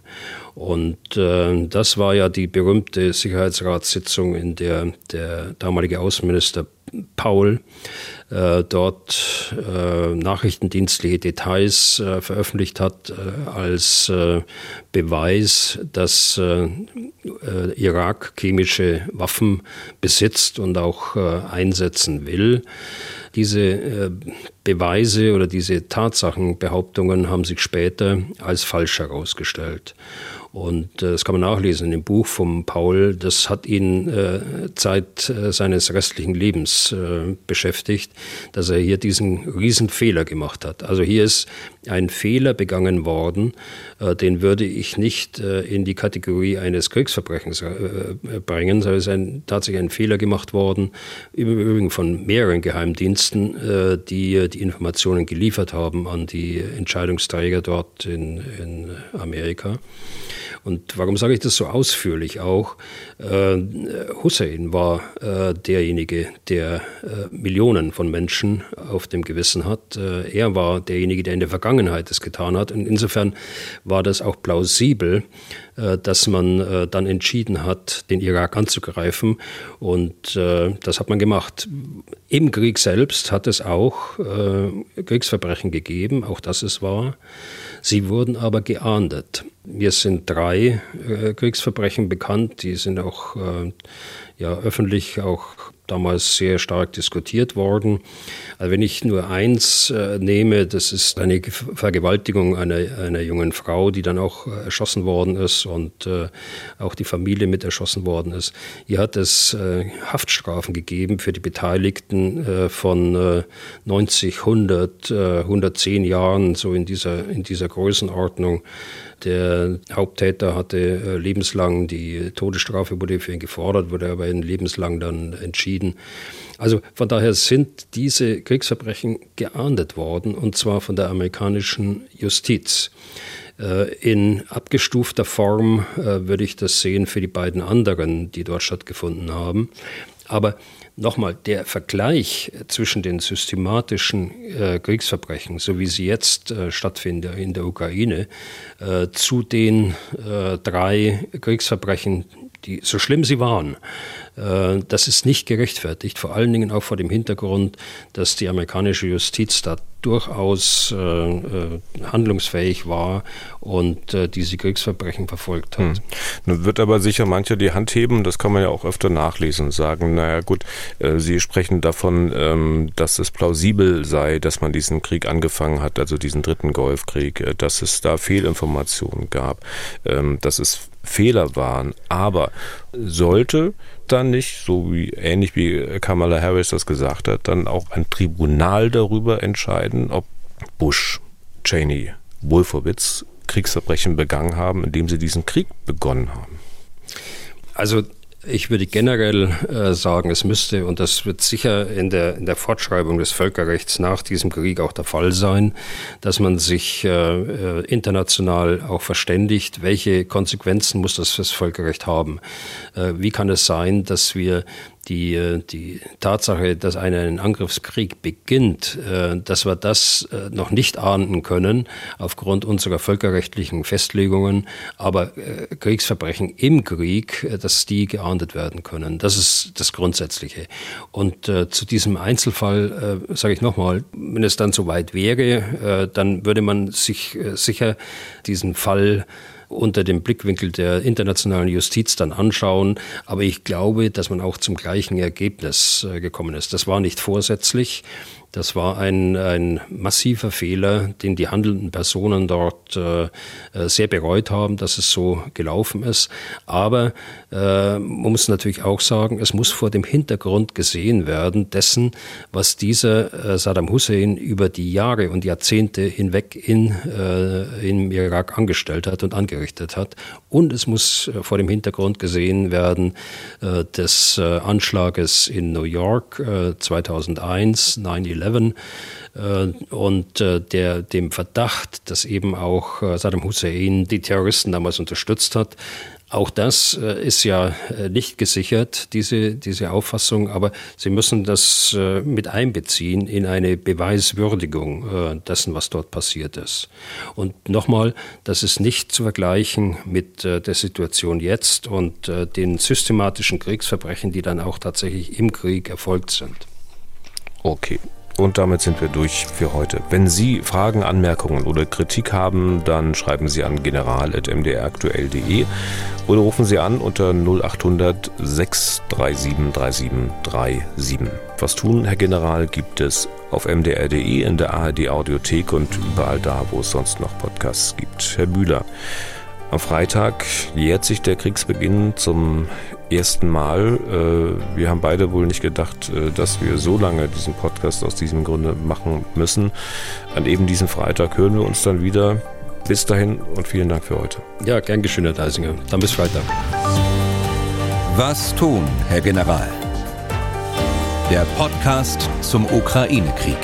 Und äh, das war ja die berühmte Sicherheitsratssitzung, in der der damalige Außenminister Paul äh, dort äh, nachrichtendienstliche Details äh, veröffentlicht hat äh, als äh, Beweis, dass äh, Irak chemische Waffen besitzt und auch einsetzen will. Diese Beweise oder diese Tatsachenbehauptungen haben sich später als falsch herausgestellt. Und äh, das kann man nachlesen in dem Buch von Paul. Das hat ihn äh, Zeit äh, seines restlichen Lebens äh, beschäftigt, dass er hier diesen Riesenfehler gemacht hat. Also hier ist ein Fehler begangen worden, äh, den würde ich nicht äh, in die Kategorie eines Kriegsverbrechens bringen, sondern es ist ein, tatsächlich ein Fehler gemacht worden, im Übrigen von mehreren Geheimdiensten, die die Informationen geliefert haben an die Entscheidungsträger dort in, in Amerika. Und warum sage ich das so ausführlich auch? Äh, Hussein war äh, derjenige, der äh, Millionen von Menschen auf dem Gewissen hat. Er war derjenige, der in der Vergangenheit das getan hat. Und insofern war das auch plausibel, dass man dann entschieden hat, den Irak anzugreifen. Und das hat man gemacht. Im Krieg selbst hat es auch Kriegsverbrechen gegeben, auch das ist wahr. Sie wurden aber geahndet. Mir sind drei äh, Kriegsverbrechen bekannt, die sind auch äh, ja, öffentlich auch damals sehr stark diskutiert worden. Also wenn ich nur eins äh, nehme, das ist eine Vergewaltigung einer, einer jungen Frau, die dann auch äh, erschossen worden ist und äh, auch die Familie mit erschossen worden ist. Hier hat es äh, Haftstrafen gegeben für die Beteiligten äh, von 90, 100, 110 Jahren, so in dieser, in dieser Größenordnung. Der Haupttäter hatte äh, lebenslang die Todesstrafe, wurde für ihn gefordert, wurde aber in lebenslang dann entschieden. Also von daher sind diese Kriegsverbrechen geahndet worden, und zwar von der amerikanischen Justiz. Äh, in abgestufter Form äh, würde ich das sehen für die beiden anderen, die dort stattgefunden haben. Aber Nochmal, der Vergleich zwischen den systematischen äh, Kriegsverbrechen, so wie sie jetzt äh, stattfinden in der Ukraine, äh, zu den äh, drei Kriegsverbrechen, die, so schlimm sie waren, äh, das ist nicht gerechtfertigt, vor allen Dingen auch vor dem Hintergrund, dass die amerikanische Justiz da durchaus äh, äh, handlungsfähig war und äh, diese Kriegsverbrechen verfolgt hat. Hm. Nun wird aber sicher mancher die Hand heben, das kann man ja auch öfter nachlesen und sagen, naja gut, äh, Sie sprechen davon, ähm, dass es plausibel sei, dass man diesen Krieg angefangen hat, also diesen dritten Golfkrieg, äh, dass es da Fehlinformationen gab, ähm, dass es Fehler waren. Aber sollte dann nicht, so wie ähnlich wie Kamala Harris das gesagt hat, dann auch ein Tribunal darüber entscheiden, ob Bush, Cheney, Wolfowitz Kriegsverbrechen begangen haben, indem sie diesen Krieg begonnen haben? Also ich würde generell äh, sagen, es müsste, und das wird sicher in der, in der Fortschreibung des Völkerrechts nach diesem Krieg auch der Fall sein, dass man sich äh, äh international auch verständigt, welche Konsequenzen muss das fürs Völkerrecht haben. Äh, wie kann es sein, dass wir die, äh, die Tatsache, dass ein Angriffskrieg beginnt, äh, dass wir das äh, noch nicht ahnden können aufgrund unserer völkerrechtlichen Festlegungen, aber Kriegsverbrechen im Krieg, dass die geahndet werden können. Das ist das Grundsätzliche. Und zu diesem Einzelfall sage ich nochmal, wenn es dann soweit wäre, dann würde man sich sicher diesen Fall unter dem Blickwinkel der internationalen Justiz dann anschauen. Aber ich glaube, dass man auch zum gleichen Ergebnis äh, gekommen ist. Das war nicht vorsätzlich. Das war ein, ein massiver Fehler, den die handelnden Personen dort äh, äh, sehr bereut haben, dass es so gelaufen ist. Aber äh, man muss natürlich auch sagen, es muss vor dem Hintergrund gesehen werden dessen, was dieser äh, Saddam Hussein über die Jahre und Jahrzehnte hinweg in, äh, im Irak angestellt hat und angerichtet hat. Und es muss äh, vor dem Hintergrund gesehen werden äh, des Anschlages in New York äh, 2001, 9-11 11 äh, und äh, der, dem Verdacht, dass eben auch äh, Saddam Hussein die Terroristen damals unterstützt hat. Auch das ist ja nicht gesichert, diese, diese Auffassung, aber Sie müssen das mit einbeziehen in eine Beweiswürdigung dessen, was dort passiert ist. Und nochmal, das ist nicht zu vergleichen mit der Situation jetzt und den systematischen Kriegsverbrechen, die dann auch tatsächlich im Krieg erfolgt sind. Okay. Und damit sind wir durch für heute. Wenn Sie Fragen, Anmerkungen oder Kritik haben, dann schreiben Sie an general.mdraktuell.de oder rufen Sie an unter 0800 637 3737. Was tun, Herr General, gibt es auf mdr.de, in der ARD Audiothek und überall da, wo es sonst noch Podcasts gibt. Herr Bühler, am Freitag jährt sich der Kriegsbeginn zum ersten Mal. Äh, wir haben beide wohl nicht gedacht, äh, dass wir so lange diesen Podcast aus diesem Grunde machen müssen. An eben diesem Freitag hören wir uns dann wieder. Bis dahin und vielen Dank für heute. Ja, gern geschehen, Herr Deisinger. Dann bis Freitag. Was tun, Herr General? Der Podcast zum Ukraine-Krieg.